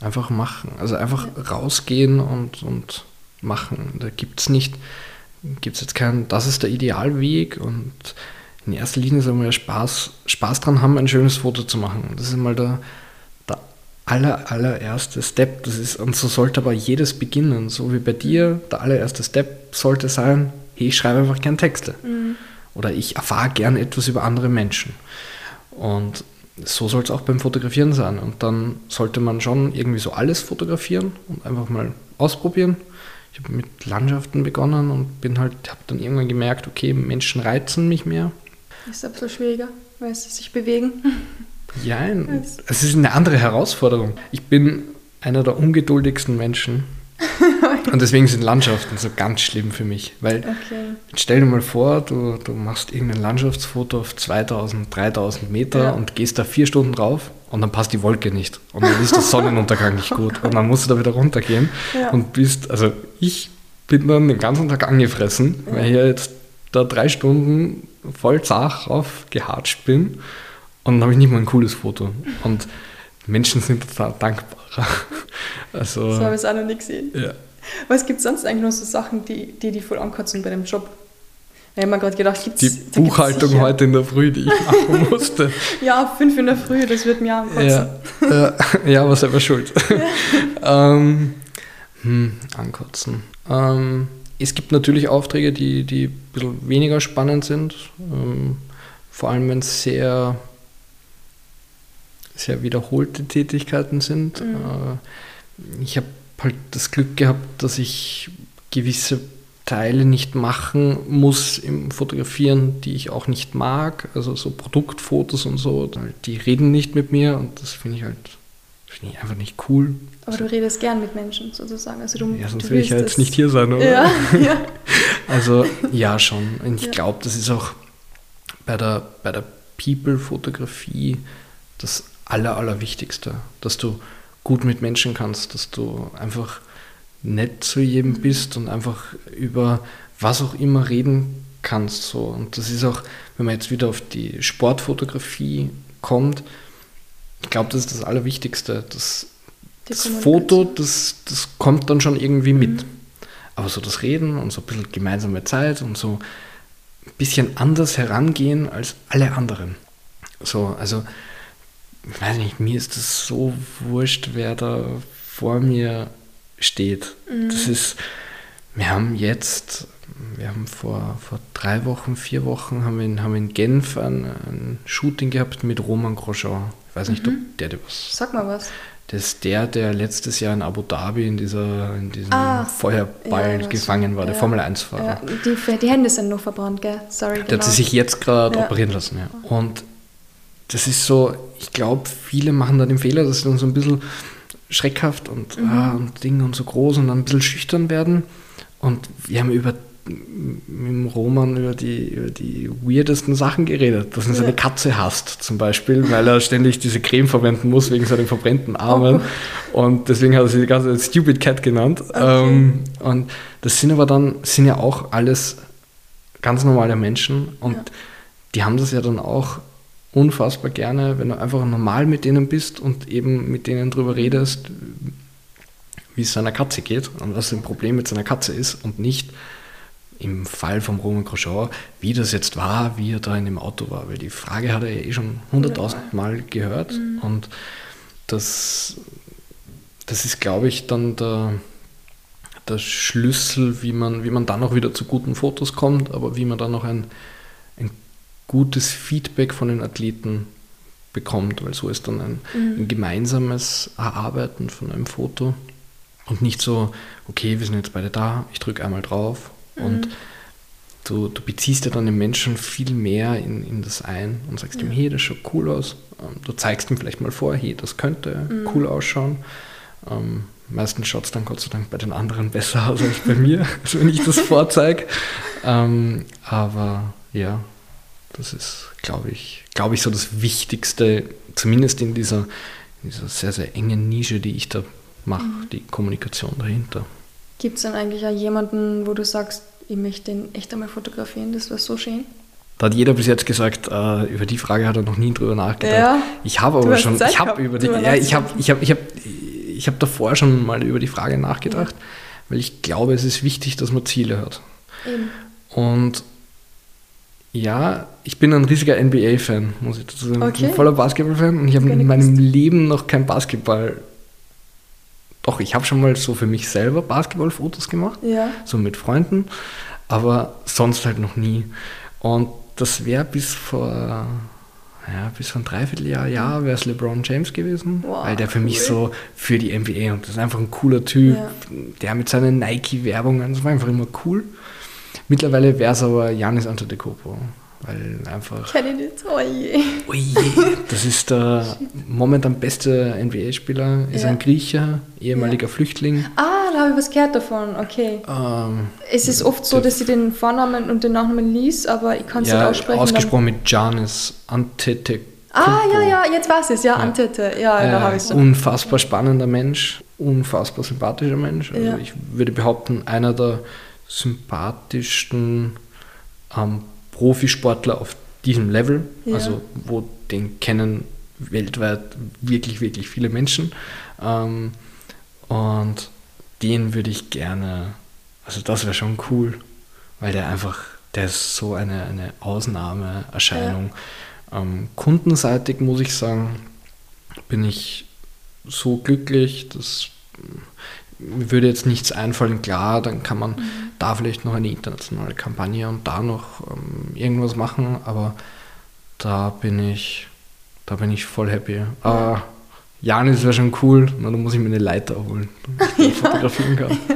Einfach machen. Also einfach ja. rausgehen und, und machen. Da gibt es nicht, gibt es jetzt keinen, das ist der Idealweg und in erster Linie soll man ja Spaß, Spaß dran haben, ein schönes Foto zu machen. Das ist mal der, aller, allererste Step. Das ist, und so sollte aber jedes beginnen. So wie bei dir, der allererste Step sollte sein, hey, ich schreibe einfach gern Texte. Mhm. Oder ich erfahre gern etwas über andere Menschen. Und so soll es auch beim Fotografieren sein. Und dann sollte man schon irgendwie so alles fotografieren und einfach mal ausprobieren. Ich habe mit Landschaften begonnen und bin halt, habe dann irgendwann gemerkt, okay, Menschen reizen mich mehr. Ist ein bisschen schwieriger, weil sie sich bewegen. Ja, es ist eine andere Herausforderung. Ich bin einer der ungeduldigsten Menschen. Und deswegen sind Landschaften so ganz schlimm für mich. Weil okay. stell dir mal vor, du, du machst irgendein Landschaftsfoto auf 2000, 3000 Meter ja. und gehst da vier Stunden drauf und dann passt die Wolke nicht. Und dann ist der Sonnenuntergang nicht gut. Und dann musst du da wieder runtergehen ja. und bist, also ich bin dann den ganzen Tag angefressen, ja. weil ich jetzt da drei Stunden voll zach auf gehatscht bin und dann habe ich nicht mal ein cooles Foto. Und Menschen sind total dankbarer. Also, so habe ich auch noch nicht gesehen. Ja. Was gibt es sonst eigentlich noch so Sachen, die, die die voll ankotzen bei dem Job? Ich habe mir gerade gedacht, gibt's, Die Buchhaltung heute in der Früh, die ich machen musste. ja, fünf in der Früh, das wird mir ankotzen. Ja, äh, ja aber selber schuld. Ähm, hm, ankotzen. Ähm, es gibt natürlich Aufträge, die, die ein bisschen weniger spannend sind. Ähm, vor allem, wenn es sehr, sehr wiederholte Tätigkeiten sind. Mhm. Äh, ich habe halt das Glück gehabt, dass ich gewisse Teile nicht machen muss im Fotografieren, die ich auch nicht mag. Also so Produktfotos und so, die reden nicht mit mir und das finde ich halt finde ich einfach nicht cool. Aber du redest gern mit Menschen sozusagen. Also du, ja, sonst will ich ja jetzt nicht hier sein, oder? Ja, ja. Also ja, schon. Und ich ja. glaube, das ist auch bei der, bei der People-Fotografie das Aller, Allerwichtigste, dass du gut mit Menschen kannst, dass du einfach nett zu jedem mhm. bist und einfach über was auch immer reden kannst. So. Und das ist auch, wenn man jetzt wieder auf die Sportfotografie kommt, ich glaube, das ist das Allerwichtigste. Das, das Foto, das, das kommt dann schon irgendwie mit. Mhm. Aber so das Reden und so ein bisschen gemeinsame Zeit und so ein bisschen anders herangehen als alle anderen. So, also, ich weiß nicht, mir ist das so wurscht, wer da vor mir steht. Mhm. Das ist, wir haben jetzt, wir haben vor, vor drei Wochen, vier Wochen, haben wir in, haben in Genf ein, ein Shooting gehabt mit Roman Grosjean. Ich weiß nicht, mhm. ob der dir was. Sag mal was. Das ist der, der letztes Jahr in Abu Dhabi in, dieser, in diesem ah, Feuerball ja, gefangen war, ja, der Formel 1-Fahrer. Ja, die, die, Hände sind noch verbrannt, gell? Sorry. Der genau. hat sich jetzt gerade operieren lassen, ja. Und das ist so, ich glaube, viele machen da den Fehler, dass sie dann so ein bisschen schreckhaft und, mhm. ah, und Ding und so groß und dann ein bisschen schüchtern werden. Und wir haben über mit dem Roman über die, über die weirdesten Sachen geredet, dass er seine Katze hasst, zum Beispiel, weil er ständig diese Creme verwenden muss wegen seinen verbrennten Armen. Oh. Und deswegen hat er sie die ganze Zeit Stupid Cat genannt. Okay. Ähm, und das sind aber dann, sind ja auch alles ganz normale Menschen und ja. die haben das ja dann auch unfassbar gerne, wenn du einfach normal mit denen bist und eben mit denen drüber redest, wie es seiner Katze geht und was ein Problem mit seiner Katze ist und nicht im Fall vom Roman Grosjean, wie das jetzt war, wie er da in dem Auto war, weil die Frage hat er ja eh schon hunderttausend Mal gehört mhm. und das, das ist, glaube ich, dann der, der Schlüssel, wie man, wie man dann auch wieder zu guten Fotos kommt, aber wie man dann noch ein gutes Feedback von den Athleten bekommt, weil so ist dann ein, mhm. ein gemeinsames Erarbeiten von einem Foto und nicht so, okay, wir sind jetzt beide da, ich drücke einmal drauf mhm. und du, du beziehst ja dann den Menschen viel mehr in, in das ein und sagst ja. ihm, hey, das schaut cool aus. Ähm, du zeigst ihm vielleicht mal vor, hey, das könnte mhm. cool ausschauen. Ähm, meistens schaut es dann Gott sei Dank bei den anderen besser aus als bei mir, also wenn ich das vorzeige. Ähm, aber ja, das ist, glaube ich, glaube ich, so das Wichtigste, zumindest in dieser, dieser sehr, sehr engen Nische, die ich da mache, mhm. die Kommunikation dahinter. Gibt es dann eigentlich auch jemanden, wo du sagst, ich möchte den echt einmal fotografieren, das wäre so schön? Da hat jeder bis jetzt gesagt, äh, über die Frage hat er noch nie drüber nachgedacht. Ja, ich habe aber schon, ich habe über die, ja, ich habe, ich habe, ich habe, ich habe davor schon mal über die Frage nachgedacht, ja. weil ich glaube, es ist wichtig, dass man Ziele hat. Eben. Und ja, ich bin ein riesiger NBA-Fan, muss ich dazu sagen. Okay. Ich bin voller Basketball-Fan und ich habe in meinem Leben noch kein Basketball. Doch, ich habe schon mal so für mich selber Basketball-Fotos gemacht, ja. so mit Freunden, aber sonst halt noch nie. Und das wäre bis vor, ja, bis vor ein Dreivierteljahr, ja, wäre es LeBron James gewesen, wow, weil der für cool. mich so für die NBA und das ist einfach ein cooler Typ, ja. der mit seinen Nike-Werbungen, das war einfach immer cool. Mittlerweile wäre es aber Janis Antetokounmpo, weil einfach... Kenne ich nicht, oh je. Oh je. Das ist der momentan beste NBA-Spieler, ist ja. ein Griecher, ehemaliger ja. Flüchtling. Ah, da habe ich was gehört davon, okay. Ähm, es ist oft so, dass ich den Vornamen und den Nachnamen liest, aber ich kann es ja, nicht aussprechen. ausgesprochen mit Janis Antetokounmpo. Ah, ja, ja, jetzt weiß ich es, ja, ja. Antete, ja, äh, da habe ich es. Unfassbar spannender Mensch, unfassbar sympathischer Mensch. Also ja. ich würde behaupten, einer der sympathischsten ähm, Profisportler auf diesem Level, ja. also wo den kennen weltweit wirklich, wirklich viele Menschen. Ähm, und den würde ich gerne, also das wäre schon cool, weil der einfach, der ist so eine, eine Ausnahmeerscheinung. Ja. Ähm, kundenseitig muss ich sagen, bin ich so glücklich, dass mir würde jetzt nichts einfallen, klar, dann kann man mhm. da vielleicht noch eine internationale Kampagne und da noch ähm, irgendwas machen, aber da bin ich, da bin ich voll happy. Ja. Uh, Janis wäre schon cool, na, dann muss ich mir eine Leiter holen, damit ich ja. fotografieren kann.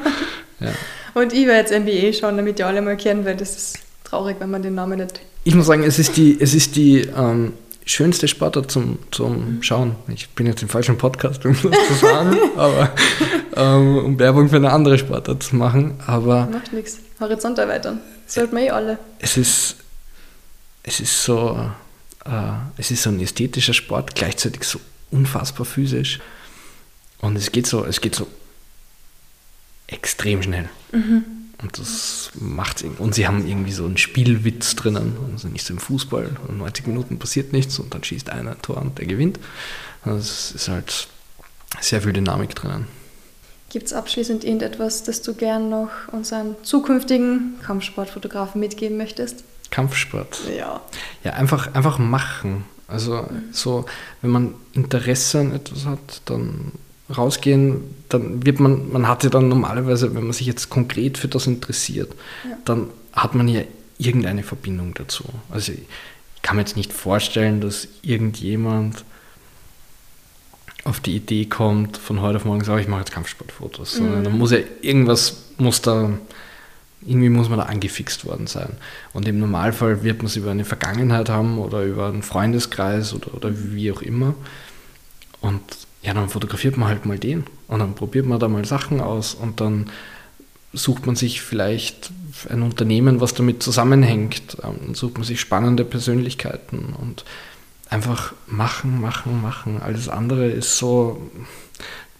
Ja. Und ich werde jetzt NBA schauen, damit die alle mal kennen, weil das ist traurig, wenn man den Namen nicht. Ich muss sagen, es ist die, es ist die ähm, schönste Sportart zum, zum mhm. Schauen. Ich bin jetzt im falschen Podcast, um das zu sagen, aber ähm, um Werbung für eine andere Sportart zu machen. Aber Macht nichts. Horizont erweitern. Sollten wir eh alle. Es ist, es ist so, äh, es ist so ein ästhetischer Sport, gleichzeitig so unfassbar physisch. Und es geht so, es geht so extrem schnell. Mhm. Und das macht Und sie haben irgendwie so einen Spielwitz drinnen. Also nicht so im Fußball. 90 Minuten passiert nichts und dann schießt einer ein Tor und der gewinnt. Also es ist halt sehr viel Dynamik drinnen. Gibt es abschließend irgendetwas, das du gern noch unseren zukünftigen Kampfsportfotografen mitgeben möchtest? Kampfsport? Ja. Ja, einfach, einfach machen. Also mhm. so, wenn man Interesse an etwas hat, dann rausgehen, dann wird man, man hat ja dann normalerweise, wenn man sich jetzt konkret für das interessiert, ja. dann hat man ja irgendeine Verbindung dazu. Also ich kann mir jetzt nicht vorstellen, dass irgendjemand auf die Idee kommt, von heute auf morgen sagt, ich mache jetzt Kampfsportfotos. Mhm. Dann muss ja irgendwas, muss da, irgendwie muss man da angefixt worden sein. Und im Normalfall wird man es über eine Vergangenheit haben oder über einen Freundeskreis oder, oder wie auch immer. Und ja, dann fotografiert man halt mal den und dann probiert man da mal Sachen aus und dann sucht man sich vielleicht ein Unternehmen, was damit zusammenhängt, ähm, dann sucht man sich spannende Persönlichkeiten und einfach machen, machen, machen. Alles andere ist so,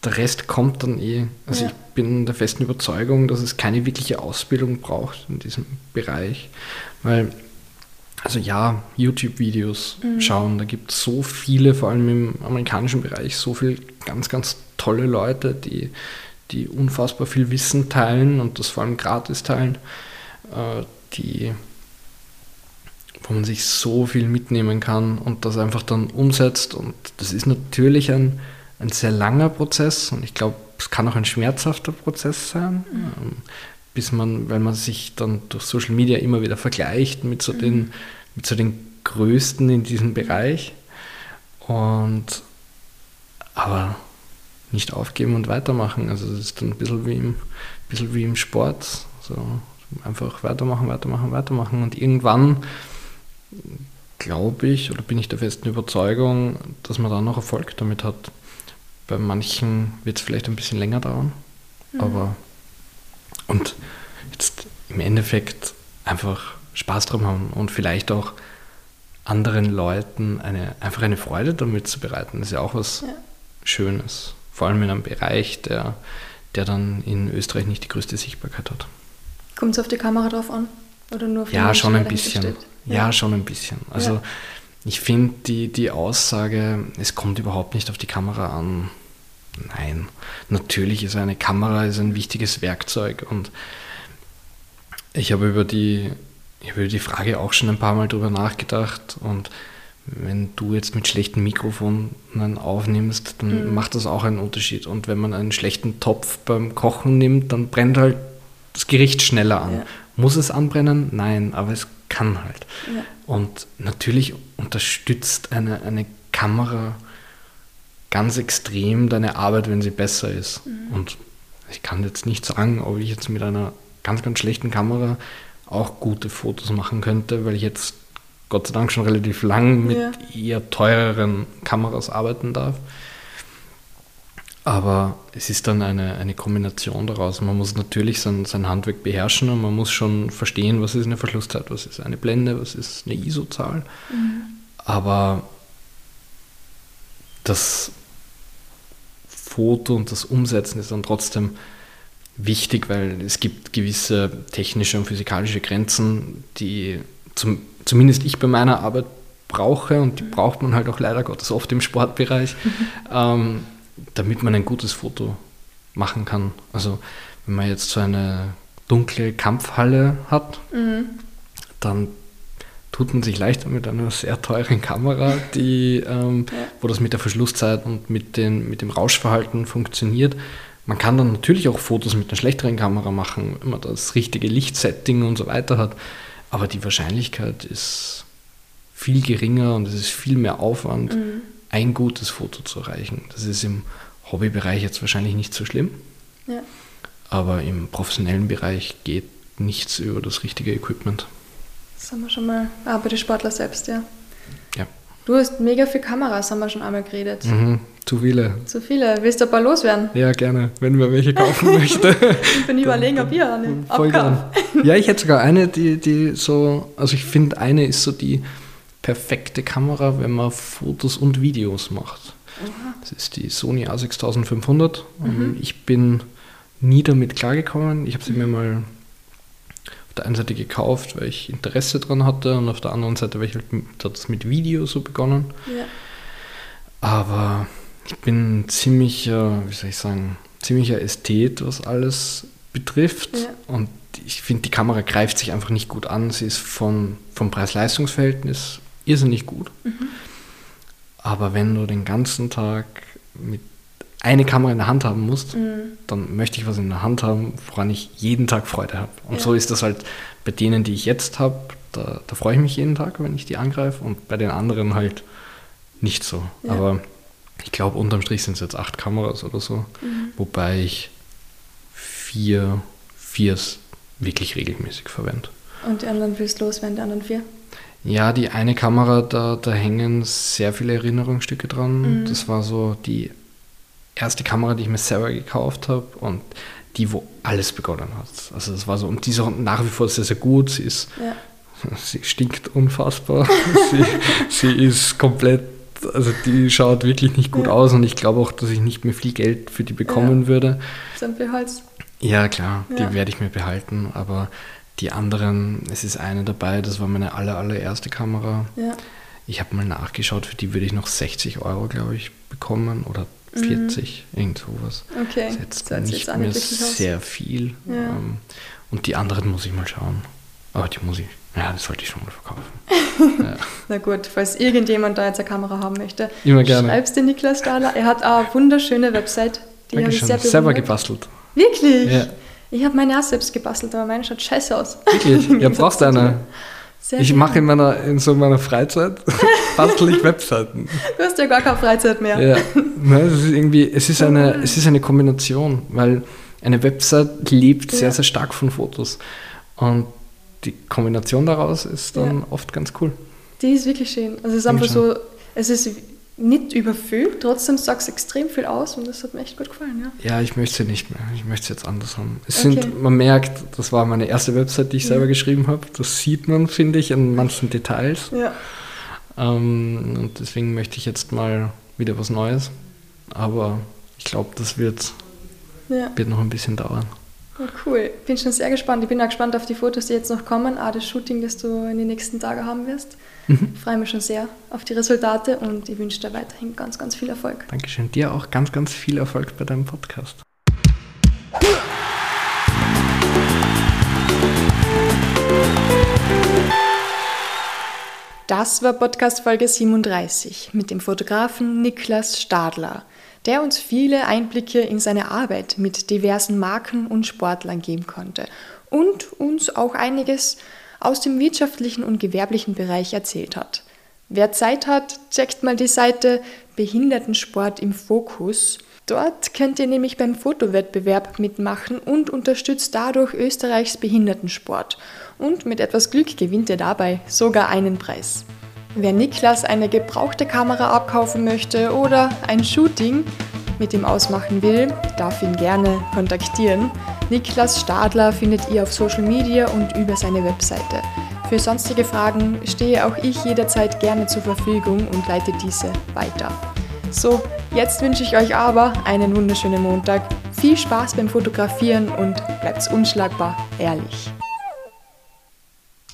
der Rest kommt dann eh. Also ja. ich bin der festen Überzeugung, dass es keine wirkliche Ausbildung braucht in diesem Bereich, weil also ja, YouTube-Videos mhm. schauen. Da gibt es so viele, vor allem im amerikanischen Bereich, so viele ganz, ganz tolle Leute, die, die unfassbar viel Wissen teilen und das vor allem gratis teilen, äh, die, wo man sich so viel mitnehmen kann und das einfach dann umsetzt. Und das ist natürlich ein, ein sehr langer Prozess und ich glaube, es kann auch ein schmerzhafter Prozess sein. Mhm. Bis man, weil man sich dann durch Social Media immer wieder vergleicht mit so den, mhm. mit so den Größten in diesem Bereich. Und aber nicht aufgeben und weitermachen. Also es ist dann ein bisschen wie im, bisschen wie im Sport. So einfach weitermachen, weitermachen, weitermachen. Und irgendwann glaube ich oder bin ich der festen Überzeugung, dass man da noch Erfolg damit hat. Bei manchen wird es vielleicht ein bisschen länger dauern, mhm. aber und jetzt im Endeffekt einfach Spaß dran haben und vielleicht auch anderen Leuten eine, einfach eine Freude damit zu bereiten. Das ist ja auch was ja. Schönes. Vor allem in einem Bereich, der, der dann in Österreich nicht die größte Sichtbarkeit hat. Kommt es auf die Kamera drauf an? Oder nur auf Ja, Menschen, schon ein bisschen. Ja. ja. schon ein bisschen. Also ja. ich finde die, die Aussage, es kommt überhaupt nicht auf die Kamera an, Nein, natürlich ist eine Kamera ist ein wichtiges Werkzeug und ich habe über die, ich habe über die Frage auch schon ein paar Mal drüber nachgedacht und wenn du jetzt mit schlechten Mikrofonen aufnimmst, dann mhm. macht das auch einen Unterschied. Und wenn man einen schlechten Topf beim Kochen nimmt, dann brennt halt das Gericht schneller an. Ja. Muss es anbrennen? Nein, aber es kann halt. Ja. Und natürlich unterstützt eine, eine Kamera ganz extrem deine Arbeit, wenn sie besser ist. Mhm. Und ich kann jetzt nicht sagen, ob ich jetzt mit einer ganz, ganz schlechten Kamera auch gute Fotos machen könnte, weil ich jetzt Gott sei Dank schon relativ lang mit ja. eher teureren Kameras arbeiten darf. Aber es ist dann eine, eine Kombination daraus. Man muss natürlich sein, sein Handwerk beherrschen und man muss schon verstehen, was ist eine Verschlusszeit, was ist eine Blende, was ist eine ISO-Zahl. Mhm. Aber das Foto und das Umsetzen ist dann trotzdem wichtig, weil es gibt gewisse technische und physikalische Grenzen, die zum, zumindest ich bei meiner Arbeit brauche und die braucht man halt auch leider Gottes oft im Sportbereich, ähm, damit man ein gutes Foto machen kann. Also wenn man jetzt so eine dunkle Kampfhalle hat, mhm. dann tut man sich leichter mit einer sehr teuren Kamera, die, ähm, ja. wo das mit der Verschlusszeit und mit, den, mit dem Rauschverhalten funktioniert, Man kann dann natürlich auch Fotos mit einer schlechteren Kamera machen, wenn man das richtige Lichtsetting und so weiter hat. Aber die Wahrscheinlichkeit ist viel geringer und es ist viel mehr Aufwand, mhm. ein gutes Foto zu erreichen. Das ist im Hobbybereich jetzt wahrscheinlich nicht so schlimm. Ja. Aber im professionellen Bereich geht nichts über das richtige Equipment. Das haben wir schon mal, ah, bei den Sportler selbst, ja. Ja. Du hast mega viele Kameras, haben wir schon einmal geredet. Mhm, zu viele. Zu viele. Willst du ein paar loswerden? Ja, gerne, wenn man welche kaufen möchte. ich bin überlegen, ob ihr eine Voll gern. Ja, ich hätte sogar eine, die, die so, also ich finde, eine ist so die perfekte Kamera, wenn man Fotos und Videos macht. Aha. Das ist die Sony A6500. Mhm. Ich bin nie damit klargekommen. Ich habe sie mhm. mir mal der einen Seite gekauft, weil ich Interesse daran hatte und auf der anderen Seite, weil ich halt das mit Video so begonnen. Ja. Aber ich bin ziemlich, wie soll ich sagen, ziemlicher Ästhet, was alles betrifft. Ja. Und ich finde, die Kamera greift sich einfach nicht gut an. Sie ist von, vom Preis-Leistungs-Verhältnis irrsinnig gut. Mhm. Aber wenn du den ganzen Tag mit eine Kamera in der Hand haben musst, mhm. dann möchte ich was in der Hand haben, woran ich jeden Tag Freude habe. Und ja. so ist das halt bei denen, die ich jetzt habe, da, da, freue ich mich jeden Tag, wenn ich die angreife und bei den anderen halt nicht so. Ja. Aber ich glaube, unterm Strich sind es jetzt acht Kameras oder so, mhm. wobei ich vier, vier wirklich regelmäßig verwende. Und die anderen willst du loswerden, die anderen vier? Ja, die eine Kamera, da, da hängen sehr viele Erinnerungsstücke dran. Mhm. Das war so die erste Kamera, die ich mir selber gekauft habe und die, wo alles begonnen hat. Also das war so, und die ist auch nach wie vor sehr, sehr gut. Sie ist, ja. sie stinkt unfassbar. sie, sie ist komplett, also die schaut wirklich nicht gut ja. aus und ich glaube auch, dass ich nicht mehr viel Geld für die bekommen ja. würde. Sind wir Holz? Ja, klar, die werde ich mir behalten, aber die anderen, es ist eine dabei, das war meine aller, allererste Kamera. Ich habe mal nachgeschaut, für die würde ich noch 60 Euro, glaube ich, bekommen oder 40, mhm. irgend sowas. Okay. Das ist jetzt das nicht mehr sehr aus. viel. Ja. Ähm, und die anderen muss ich mal schauen. Aber die muss ich, ja, das sollte ich schon mal verkaufen. ja. Na gut, falls irgendjemand da jetzt eine Kamera haben möchte, Immer gerne. schreibst den Niklas Stahler. Er hat eine wunderschöne Website. Die habe ich sehr Selber gebastelt. Wirklich? Ja. Ich habe meine auch selbst gebastelt, aber meine schaut scheiße aus. Wirklich? ja, brauchst du eine? Sehr ich mache in, meiner, in so meiner Freizeit, bastel ich Webseiten. Du hast ja gar keine Freizeit mehr. Ja, ne, es ist irgendwie, es ist, eine, es ist eine Kombination, weil eine Website lebt sehr, ja. sehr stark von Fotos. Und die Kombination daraus ist dann ja. oft ganz cool. Die ist wirklich schön. Also es ist einfach so, es ist nicht überfüllt, trotzdem sagt es extrem viel aus und das hat mir echt gut gefallen. Ja, ja ich möchte sie nicht mehr. Ich möchte es jetzt anders haben. Es okay. sind, man merkt, das war meine erste Website, die ich ja. selber geschrieben habe. Das sieht man, finde ich, in manchen Details. Ja. Ähm, und deswegen möchte ich jetzt mal wieder was Neues. Aber ich glaube, das wird, ja. wird noch ein bisschen dauern. Oh, cool. Bin schon sehr gespannt. Ich bin auch gespannt auf die Fotos, die jetzt noch kommen. Auch das Shooting, das du in den nächsten Tagen haben wirst. Mhm. Ich freue mich schon sehr auf die Resultate und ich wünsche dir weiterhin ganz, ganz viel Erfolg. Dankeschön. Dir auch ganz, ganz viel Erfolg bei deinem Podcast. Das war Podcast Folge 37 mit dem Fotografen Niklas Stadler der uns viele Einblicke in seine Arbeit mit diversen Marken und Sportlern geben konnte und uns auch einiges aus dem wirtschaftlichen und gewerblichen Bereich erzählt hat. Wer Zeit hat, checkt mal die Seite Behindertensport im Fokus. Dort könnt ihr nämlich beim Fotowettbewerb mitmachen und unterstützt dadurch Österreichs Behindertensport. Und mit etwas Glück gewinnt ihr dabei sogar einen Preis. Wer Niklas eine gebrauchte Kamera abkaufen möchte oder ein Shooting mit ihm ausmachen will, darf ihn gerne kontaktieren. Niklas Stadler findet ihr auf Social Media und über seine Webseite. Für sonstige Fragen stehe auch ich jederzeit gerne zur Verfügung und leite diese weiter. So, jetzt wünsche ich euch aber einen wunderschönen Montag. Viel Spaß beim Fotografieren und bleibt unschlagbar ehrlich.